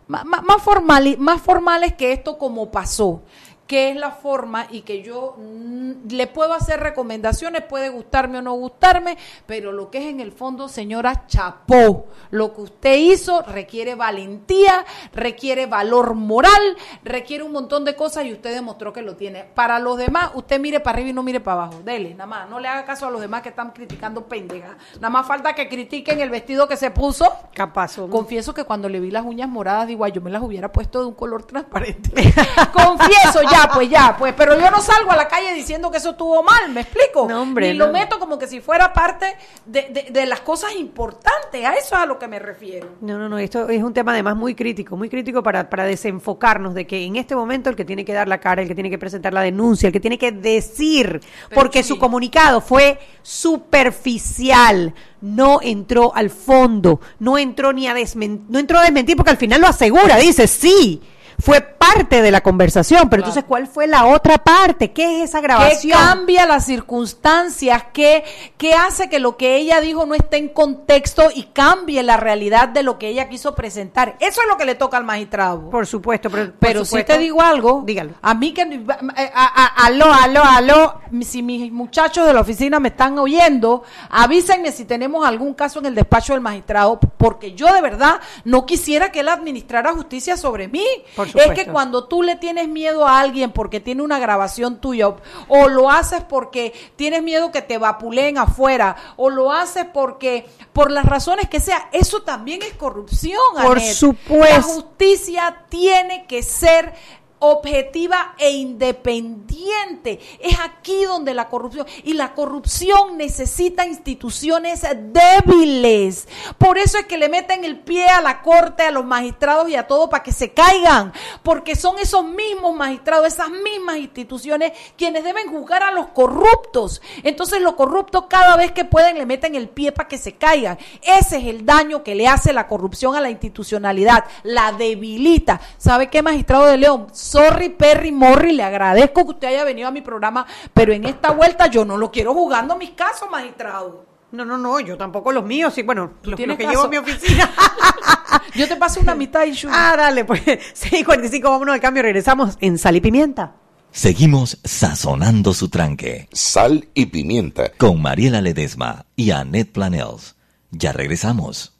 más, formali- más formales que esto como pasó que es la forma y que yo mm, le puedo hacer recomendaciones, puede gustarme o no gustarme, pero lo que es en el fondo, señora Chapó, lo que usted hizo requiere valentía, requiere valor moral, requiere un montón de cosas y usted demostró que lo tiene. Para los demás, usted mire para arriba y no mire para abajo, dele, nada más, no le haga caso a los demás que están criticando pendeja, nada más falta que critiquen el vestido que se puso. Capaz. Confieso que cuando le vi las uñas moradas, digo, ay, yo me las hubiera puesto de un color transparente. Confieso ya, pues ya, pues, pero yo no salgo a la calle diciendo que eso estuvo mal, ¿me explico? No, hombre, Ni lo meto como que si fuera parte de, de- de las cosas importantes, a eso es a lo que me refiero. No, no, no, esto es un tema además muy crítico, muy crítico para, para desenfocarnos de que en este momento el que tiene que dar la cara, el que tiene que presentar la denuncia, el que tiene que decir, Pero porque sí. su comunicado fue superficial, no entró al fondo, no entró ni a desmentir, no entró a desmentir porque al final lo asegura, dice, sí, fue parte de la conversación, pero entonces ¿cuál fue la otra parte? ¿Qué es esa ¿Qué grabación? cambia las circunstancias? ¿Qué, ¿Qué hace que lo que ella dijo no esté en contexto y cambie la realidad de lo que ella quiso presentar? Eso es lo que le toca al magistrado. Por supuesto, pero, por Pero si te digo algo, Dígalo. a mí que a- a- aló, aló, aló, si mis muchachos de la oficina me están oyendo, avísenme si tenemos algún caso en el despacho del magistrado, porque yo de verdad no quisiera que él administrara justicia sobre mí. Por es que cuando tú le tienes miedo a alguien porque tiene una grabación tuya, o, o lo haces porque tienes miedo que te vapuleen afuera, o lo haces porque por las razones que sea, eso también es corrupción. Por supuesto. La justicia tiene que ser objetiva e independiente. Es aquí donde la corrupción y la corrupción necesita instituciones débiles. Por eso es que le meten el pie a la corte, a los magistrados y a todo para que se caigan, porque son esos mismos magistrados, esas mismas instituciones quienes deben juzgar a los corruptos. Entonces los corruptos cada vez que pueden le meten el pie para que se caigan. Ese es el daño que le hace la corrupción a la institucionalidad, la debilita. ¿Sabe qué, magistrado de León? Sorry, Perry Morri, le agradezco que usted haya venido a mi programa, pero en esta vuelta yo no lo quiero jugando mis casos, magistrado. No, no, no, yo tampoco los míos, sí, bueno, los, los que caso? llevo a mi oficina. Yo te paso una mitad y ah, dale, pues 6.45, vámonos al cambio, regresamos en Sal y Pimienta. Seguimos sazonando su tranque. Sal y pimienta. Con Mariela Ledesma y Annette Planels. Ya regresamos.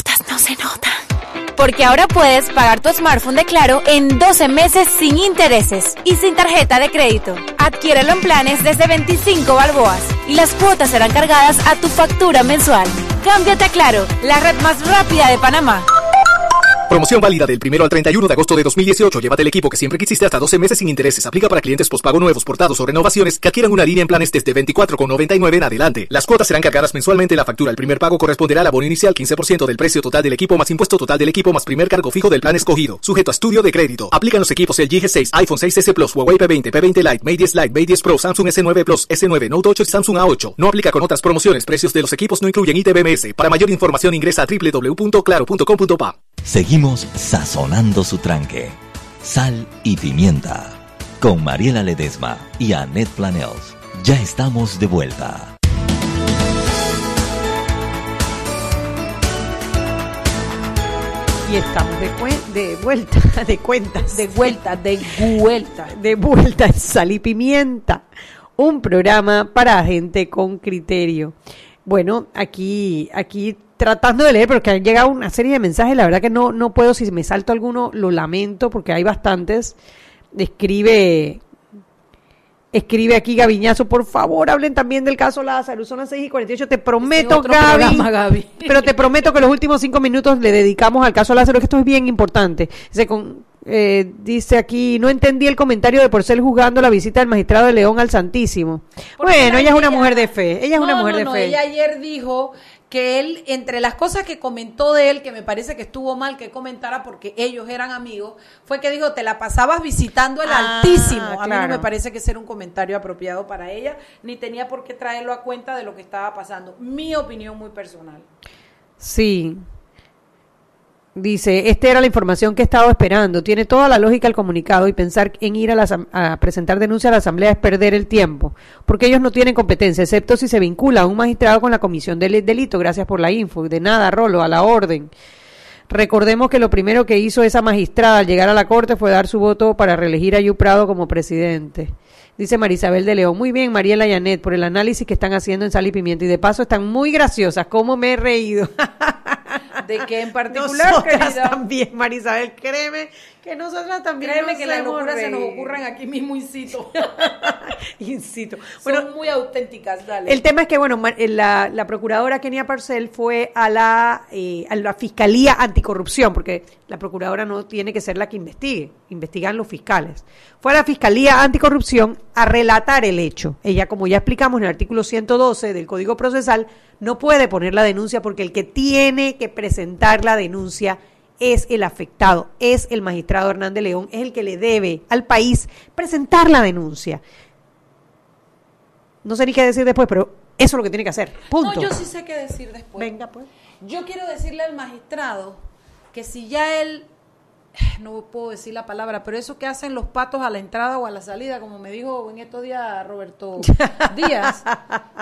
Porque ahora puedes pagar tu smartphone de Claro en 12 meses sin intereses y sin tarjeta de crédito. Adquiérelo en planes desde 25 balboas y las cuotas serán cargadas a tu factura mensual. Cámbiate a Claro, la red más rápida de Panamá. Promoción válida del 1 al 31 de agosto de 2018. Llévate el equipo que siempre quisiste hasta 12 meses sin intereses. Aplica para clientes pospago nuevos, portados o renovaciones que adquieran una línea en planes desde 24,99 en adelante. Las cuotas serán cargadas mensualmente en la factura. El primer pago corresponderá al abono inicial 15% del precio total del equipo más impuesto total del equipo más primer cargo fijo del plan escogido. Sujeto a estudio de crédito. Aplican los equipos el G6, iPhone 6S Plus, Huawei P20, P20 Lite, Mate 10 Lite, Mate 10 Pro, Samsung S9 Plus, S9 Note 8 y Samsung A8. No aplica con otras promociones. Precios de los equipos no incluyen ITBMS. Para mayor información ingresa a www.claro.com.pa. Seguimos sazonando su tranque. Sal y pimienta. Con Mariela Ledesma y Annette Planels. Ya estamos de vuelta. Y estamos de, vuelta, de cuentas. De vuelta, de vuelta. De vuelta en Sal y Pimienta. Un programa para gente con criterio. Bueno, aquí, aquí tratando de leer, porque han llegado una serie de mensajes, la verdad que no, no puedo, si me salto alguno, lo lamento, porque hay bastantes. Escribe, escribe aquí Gaviñazo, por favor, hablen también del caso Lázaro, son las 6 y 48, te prometo, otro Gaby, programa, Gaby. pero te prometo que los últimos cinco minutos le dedicamos al caso Lázaro, que esto es bien importante. Dice, con, eh, dice aquí, no entendí el comentario de Porcel juzgando la visita del magistrado de León al Santísimo. Porque Bueno, ella es una ella- mujer de fe, ella es una mujer no, de no, fe. Ella ayer dijo que él, entre las cosas que comentó de él, que me parece que estuvo mal que comentara porque ellos eran amigos, fue que dijo, te la pasabas visitando el Ah, Altísimo. A mí no me parece que sea un comentario apropiado para ella, ni tenía por qué traerlo a cuenta de lo que estaba pasando. Mi opinión muy personal. Sí. Dice, esta era la información que he estado esperando. Tiene toda la lógica el comunicado y pensar en ir a, la presentar denuncia a la Asamblea es perder el tiempo, porque ellos no tienen competencia, excepto si se vincula a un magistrado con la comisión del delito. Gracias por la info. De nada, Rolo, a la orden. Recordemos que lo primero que hizo esa magistrada al llegar a la corte fue dar su voto para reelegir a Yu Prado como presidente. Dice Marisabel de León. Muy bien, Mariela y Anet, por el análisis que están haciendo en Sal y Pimienta. Y de paso están muy graciosas. ¿Cómo me he reído? ¿De qué en particular, Nosotras querida? también, Marisabel. Créeme que nosotras también Créeme nos que las locuras se nos ocurran aquí mismo, incito. Incito. Son muy auténticas, dale. El tema es que, bueno, eh, la, la procuradora Kenia Parcel fue a la, eh, a la Fiscalía Anticorrupción, porque la procuradora no tiene que ser la que investigue, investigan los fiscales. Fue a la Fiscalía Anticorrupción a relatar el hecho. Ella, como ya explicamos en el artículo 112 del Código Procesal, no puede poner la denuncia porque el que tiene que presentar la denuncia es el afectado, es el magistrado Hernández León, es el que le debe al país presentar la denuncia. No sé ni qué decir después, pero eso es lo que tiene que hacer. Punto. No, yo sí sé qué decir después. Venga, pues. Yo quiero decirle al magistrado que si ya él, no puedo decir la palabra, pero eso que hacen los patos a la entrada o a la salida, como me dijo en estos días Roberto Díaz,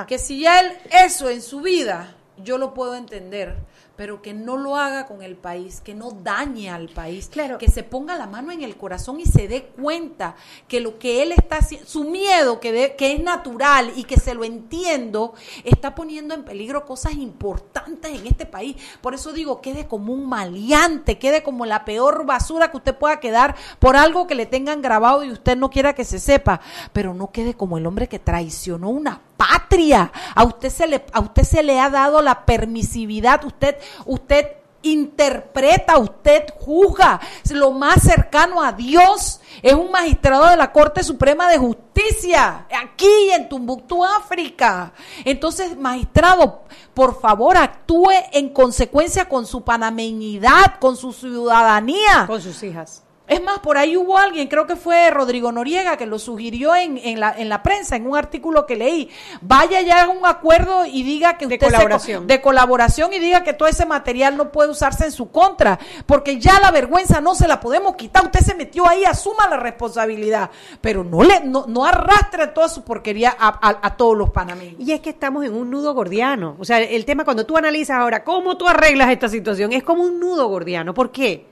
que si ya él eso en su vida, yo lo puedo entender, pero que no lo haga con el país, que no dañe al país, Claro. que se ponga la mano en el corazón y se dé cuenta que lo que él está haciendo, su miedo que, de- que es natural y que se lo entiendo, está poniendo en peligro cosas importantes en este país. Por eso digo, quede como un maleante, quede como la peor basura que usted pueda quedar por algo que le tengan grabado y usted no quiera que se sepa, pero no quede como el hombre que traicionó una patria. A usted se le, a usted se le ha dado la permisividad, usted, usted interpreta, usted juzga. Lo más cercano a Dios es un magistrado de la Corte Suprema de Justicia, aquí en Tumbuctú, África. Entonces, magistrado, por favor, actúe en consecuencia con su panameñidad, con su ciudadanía. Con sus hijas. Es más, por ahí hubo alguien, creo que fue Rodrigo Noriega, que lo sugirió en, en, la, en la prensa, en un artículo que leí. Vaya ya a un acuerdo y diga que De usted se co- colaboración. de colaboración y diga que todo ese material no puede usarse en su contra, porque ya la vergüenza no se la podemos quitar. Usted se metió ahí, asuma la responsabilidad, pero no le no, no arrastre toda su porquería a, a- a todos los panameños. Y es que estamos en un nudo gordiano. O sea, el tema cuando tú analizas ahora cómo tú arreglas esta situación es como un nudo gordiano. ¿Por qué?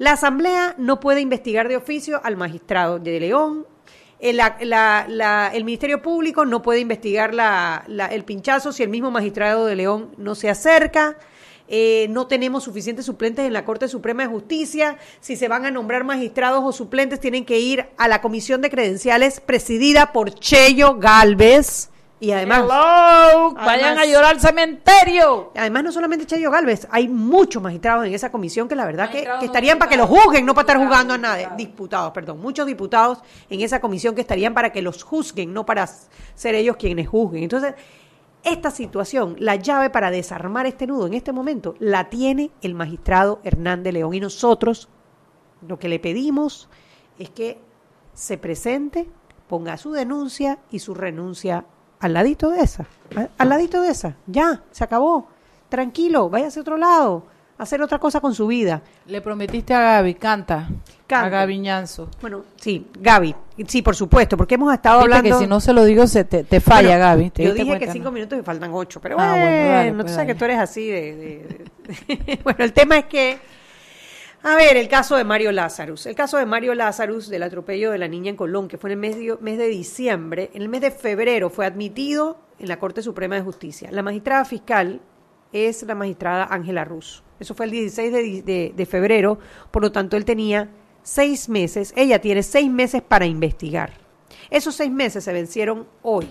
La Asamblea no puede investigar de oficio al magistrado de León. El, Ministerio Público no puede investigar el pinchazo si el mismo magistrado de León no se acerca. Eh, no tenemos suficientes suplentes en la Corte Suprema de Justicia. Si se van a nombrar magistrados o suplentes, tienen que ir a la Comisión de Credenciales presidida por Cheyo Galvez. Y además, Hello, vayan además- a llorar al cementerio. Además, no solamente Cheyo Galvez, hay muchos magistrados en esa comisión que la verdad que, estarían para que los juzguen, no para estar jugando a nadie. diputados. Diputados, perdón. Muchos diputados en esa comisión que estarían para que los juzguen, no para ser ellos quienes juzguen. Entonces, esta situación, la llave para desarmar este nudo en este momento, la tiene el magistrado Hernández León. Y nosotros lo que le pedimos es que se presente, ponga su denuncia y su renuncia al ladito de esa. Al, ladito de esa. Ya, se acabó. Tranquilo, váyase a otro lado, a hacer otra cosa con su vida. Le prometiste a Gaby, canta. A Gaby Ñanzo. Bueno, sí, Gaby, sí, por supuesto, porque hemos estado Viste hablando... que si no se lo digo, se te, te falla, Bueno, Gaby. ¿te Yo dije que cinco no? minutos y faltan ocho, pero Ah, bueno, bueno, dale, tú pues, sabes dale. que tú eres así de... de- de- bueno, el tema es que... A ver, el caso de Mario Lazarus. El caso de Mario Lazarus del atropello de la niña en Colón, que fue en el mes de, diciembre, en el mes de febrero fue admitido en la Corte Suprema de Justicia. La magistrada fiscal es la magistrada Ángela Ruz. Eso fue el 16 de, di- de- de febrero, por lo tanto él tenía seis meses, ella tiene seis meses para investigar. Esos seis meses se vencieron hoy.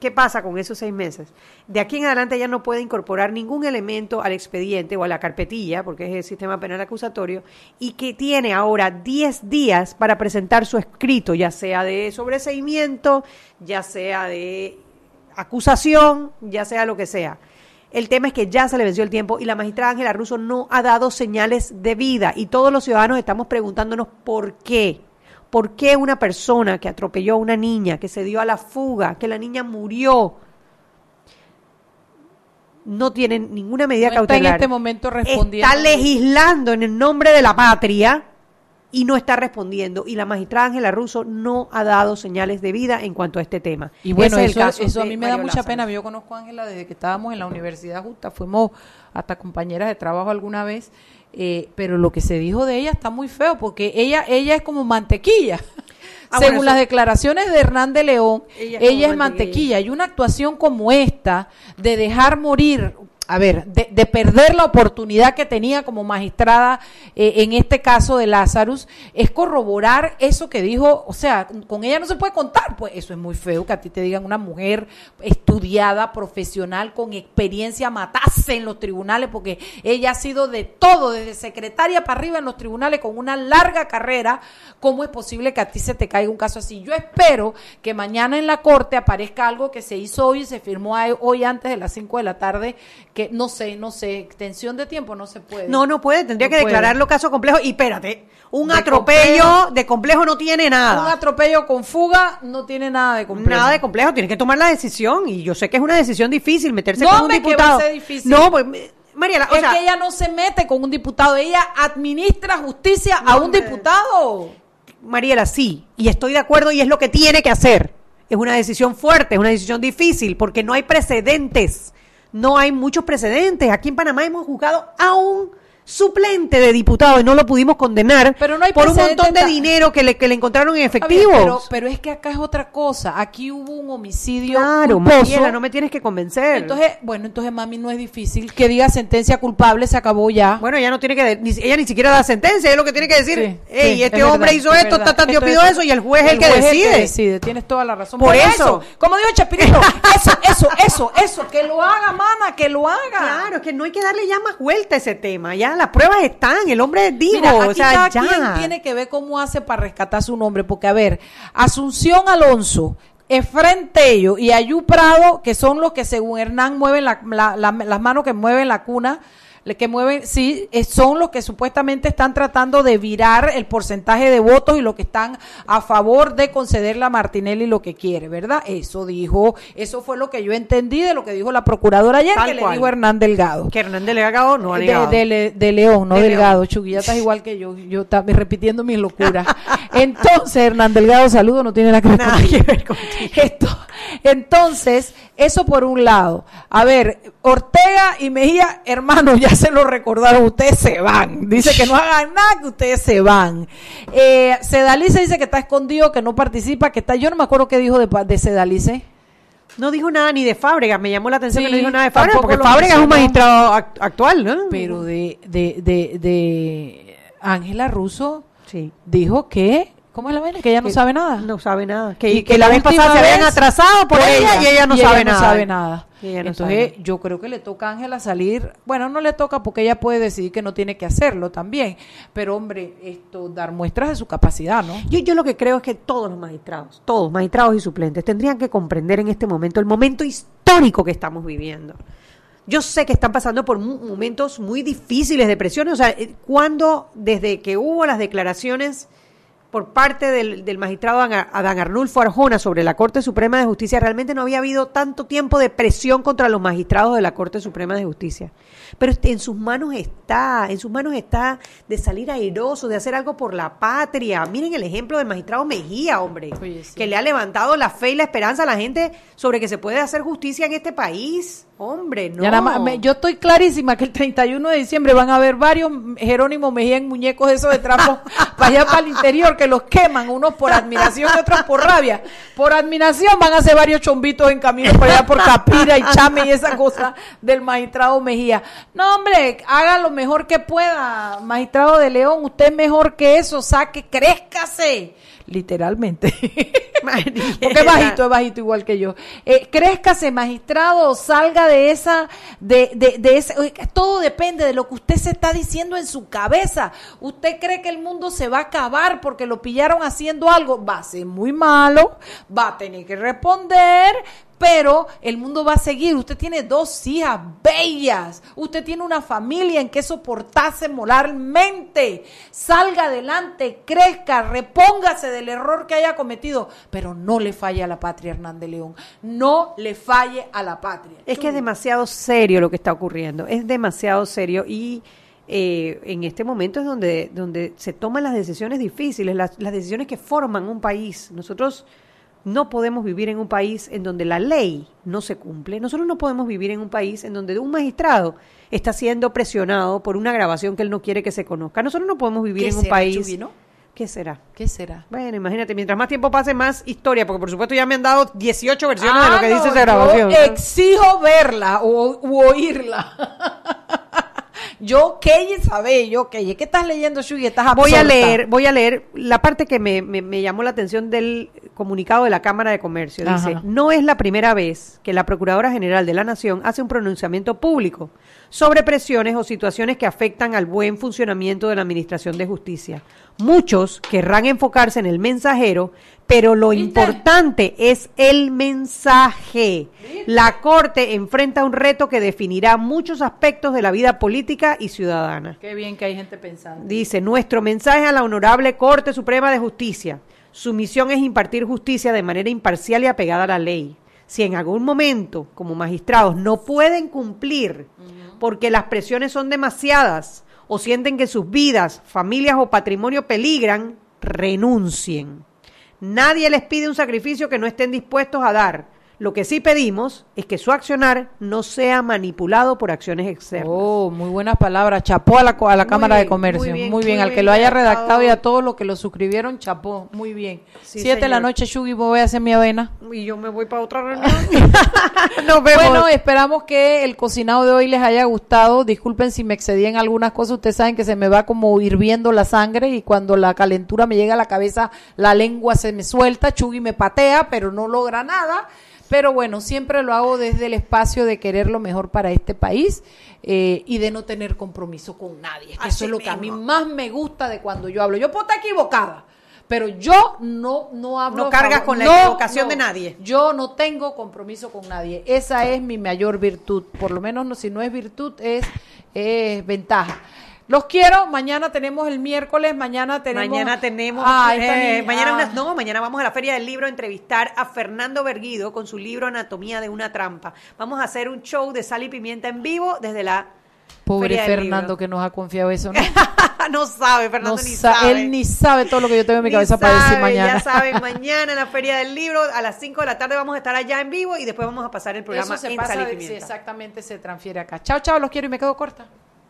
¿Qué pasa con esos seis meses? De aquí en adelante ella no puede incorporar ningún elemento al expediente o a la carpetilla, porque es el sistema penal acusatorio, y que tiene ahora 10 días para presentar su escrito, ya sea de sobreseimiento, ya sea de acusación, ya sea lo que sea. El tema es que ya se le venció el tiempo y la magistrada Ángela Russo no ha dado señales de vida y todos los ciudadanos estamos preguntándonos por qué. ¿Por qué una persona que atropelló a una niña, que se dio a la fuga, que la niña murió, no tiene ninguna medida No está en cautelar? este momento respondiendo. Está legislando en el nombre de la patria y no está respondiendo. Y la magistrada Ángela Russo no ha dado señales de vida en cuanto a este tema. Y bueno, Ese es eso, el caso eso a mí me da mucha Lázaro. pena. Yo conozco a Ángela desde que estábamos en la Universidad Justa. Fuimos hasta compañeras de trabajo alguna vez. Eh, pero lo que se dijo de ella está muy feo porque ella, ella es como mantequilla. Ah, Según bueno, las declaraciones de Hernán de León, Ella ella, es mantequilla. Y una actuación como esta, de dejar morir, a ver, de, de perder la oportunidad que tenía como magistrada, eh, en este caso de Lazarus, es corroborar eso que dijo, o sea, con ella no se puede contar, pues eso es muy feo que a ti te digan una mujer estudiada, profesional, con experiencia, matase en los tribunales, porque ella ha sido de todo, desde secretaria para arriba en los tribunales, con una larga carrera, ¿cómo es posible que a ti se te caiga un caso así? Yo espero que mañana en la corte aparezca algo que se hizo hoy y se firmó hoy antes de las 5 de la tarde, no sé, no sé, extensión de tiempo no se puede. No, no puede, tendría No que puede. declararlo caso complejo. Y espérate, un De atropello complejo. de complejo no tiene nada. Un atropello con fuga no tiene nada de complejo. Nada de complejo, tiene que tomar la decisión. Y yo sé que es una decisión difícil meterse No, con un que diputado. va a ser difícil. No, pues, Mariela, o es sea, que ella no se mete con un diputado, ella administra justicia a un diputado. Mariela, sí, y estoy de acuerdo y es lo que tiene que hacer. Es una decisión fuerte, es una decisión difícil, porque no hay precedentes. No hay muchos precedentes. Aquí en Panamá hemos juzgado a un suplente de diputado y no lo pudimos condenar Pero no hay por un montón de dinero que le, que le encontraron en efectivo. bien, pero, pero es que acá es otra cosa. Aquí hubo un homicidio. claro. Mariela, no me tienes que convencer. Entonces, bueno, entonces mami no es difícil que diga sentencia culpable, se acabó ya. Bueno, ella no tiene que, ni- ella ni siquiera da sentencia, es lo que tiene que decir, Sí, hey, sí, este es hombre verdad, hizo es esto, ta, ta, yo pido es- eso y el juez es el que juez decide. decide, tienes toda la razón. Por Por, eso. eso. como dijo Chapirito, eso, eso, eso, eso, que lo haga, mana, que lo haga. Claro, es que no hay que darle ya más vuelta a ese tema, ya las pruebas están, el hombre dijo, Mira, aquí o sea, cada ya. quien tiene que ver cómo hace para rescatar su nombre, porque a ver, Asunción Alonso, Efren Tello y Ayú Prado, que son los que según Hernán mueven la- la- la- las manos que mueven la cuna, que mueven, sí, eh, son los que supuestamente están tratando de virar el porcentaje de votos y lo que están a favor de concederle a Martinelli lo que quiere, ¿verdad? Eso dijo, eso fue lo que yo entendí de lo que dijo la procuradora ayer, Tal que le dijo Hernán Delgado. Que Hernán Delgado no ha De, negado. de Le- de León, no De Delgado. León. Chugui, ya estás igual que yo. Yo estaba repitiendo mis locuras. Entonces, Hernán Delgado, saludo, no tiene nada que ver Nada que ver. Esto, entonces, eso por un lado. A ver, Ortega y Mejía, hermanos, ya se lo recordaron, ustedes se van. Dice que no hagan nada, que ustedes se van. Eh, Sedalice dice que está escondido, que no participa, que está. Yo no me acuerdo qué dijo de, Sedalice. No dijo nada ni de Fábrega, me llamó la atención Sí, que no dijo nada de Fábrega, tampoco porque lo Fábrega es un magistrado act- actual, ¿no? Pero de, de, de, de Ángela Russo sí. dijo que, ¿cómo es la vaina? Que ella no Que sabe nada. No sabe nada. Que, Y que la vez pasada se habían atrasado por ella, y ella no sabe nada. sabe nada. Y ella no Entonces, sabe yo creo que le toca a Ángela salir. Bueno, no le toca porque ella puede decidir que no tiene que hacerlo también. Pero, hombre, esto, dar muestras de su capacidad, ¿no? Yo, yo lo que creo es que todos los magistrados, todos, magistrados y suplentes, tendrían que comprender en este momento el momento histórico que estamos viviendo. Yo sé que están pasando por momentos muy difíciles de presiones. O sea, eh, cuando desde que hubo las declaraciones por parte del, del magistrado Adán Arnulfo Arjona sobre la Corte Suprema de Justicia, realmente no había habido tanto tiempo de presión contra los magistrados de la Corte Suprema de Justicia. Pero en sus manos está, en sus manos está de salir airoso, de hacer algo por la patria. Miren el ejemplo del magistrado Mejía, hombre, Oye, sí. que le ha levantado la fe y la esperanza a la gente sobre que se puede hacer justicia en este país. Hombre, no. Nada yo estoy clarísima que el 31 de diciembre van a haber varios Jerónimo Mejía en muñecos esos de trapo para allá para el interior que los queman, unos por admiración y otros por rabia. Por admiración van a hacer varios chombitos en camino por allá por Capira y Chame y esa cosa del magistrado Mejía. No, hombre, haga lo mejor que pueda, magistrado de León, usted es mejor que eso, saque, crézcase. Literalmente. Porque es bajito, es bajito igual que yo. Eh, crézcase, magistrado, salga de esa, de, de, de ese, todo depende de lo que usted se está diciendo en su cabeza. Usted cree que el mundo se va a acabar porque lo pillaron haciendo algo, va a ser muy malo, va a tener que responder, pero el mundo va a seguir. Usted tiene dos hijas bellas. Usted tiene una familia en que soportarse moralmente. Salga adelante, crezca, repóngase del error que haya cometido. Pero no le falle a la patria, Hernán de León. No le falle a la patria. Es que es demasiado serio lo que está ocurriendo, es demasiado serio y eh, en este momento es donde, donde se toman las decisiones difíciles, las, las decisiones que forman un país. Nosotros no podemos vivir en un país en donde la ley no se cumple. Nosotros no podemos vivir en un país en donde un magistrado está siendo presionado por una grabación que él no quiere que se conozca. Nosotros no podemos vivir ¿Qué en un país... No? ¿Qué será? ¿Qué será? Bueno, imagínate, mientras más tiempo pase, más historia, porque por supuesto ya me han dado 18 versiones de lo Ah, que no, dice esa yo grabación. exijo verla o u oírla. yo qué sabe, yo qué, ¿qué estás leyendo, Shugi? Estás Voy a absorta. leer, voy a leer la parte que me, me- me llamó la atención del comunicado de la Cámara de Comercio. Dice, Ajá. no es la primera vez que la Procuradora General de la Nación hace un pronunciamiento público sobre presiones o situaciones que afectan al buen funcionamiento de la Administración de Justicia. Muchos querrán enfocarse en el mensajero, pero lo importante es el mensaje. La Corte enfrenta un reto que definirá muchos aspectos de la vida política y ciudadana. Qué bien que hay gente pensando. Dice, nuestro mensaje a la Honorable Corte Suprema de Justicia. Su misión es impartir justicia de manera imparcial y apegada a la ley. Si en algún momento, como magistrados, no pueden cumplir porque las presiones son demasiadas o sienten que sus vidas, familias o patrimonio peligran, renuncien. Nadie les pide un sacrificio que no estén dispuestos a dar. Lo que sí pedimos es que su accionar no sea manipulado por acciones externas. Oh, muy buenas palabras. Chapó a la, a la Cámara de Comercio. muy Muy bien, muy al bien que lo haya redactado. y a todos los que lo suscribieron, chapó. Muy bien. Sí, Siete de la noche, Shugi, voy a hacer mi avena. Y yo me voy para otra reunión. Nos vemos. Bueno, esperamos que el cocinado de hoy les haya gustado. Disculpen si me excedí en algunas cosas. Ustedes saben que se me va como hirviendo la sangre y cuando la calentura me llega a la cabeza, la lengua se me suelta. Chugui me patea, pero no logra nada. Pero bueno, siempre lo hago desde el espacio de querer lo mejor para este país eh, y de no tener compromiso con nadie. Eso es lo que a mí más me gusta de cuando yo hablo. Yo puedo estar equivocada, pero yo no no hablo No cargas con la no, equivocación no. de nadie. Yo no tengo compromiso con nadie. Esa es mi mayor virtud. Por lo menos no, si no es virtud es, es ventaja. Los quiero. Mañana tenemos el miércoles. Mañana tenemos. Mañana tenemos, Ah, eh, mañana unas- no, mañana vamos a la Feria del Libro a entrevistar a Fernando Berguido con su libro Anatomía de una trampa. Vamos a hacer un show de sal y pimienta en vivo desde la Pobre Feria del Fernando Libro. que nos ha confiado eso. ¿no? no sabe, Fernando No ni sa- sabe. Él ni sabe todo lo que yo tengo en mi Ni cabeza para decir mañana. Ya saben, mañana en la Feria del Libro a las 5 de la tarde vamos a estar allá en vivo y después vamos a pasar el programa Eso se en pasa, sal y sí, pimienta. exactamente se transfiere acá. Chao, chao, los quiero y me quedo corta.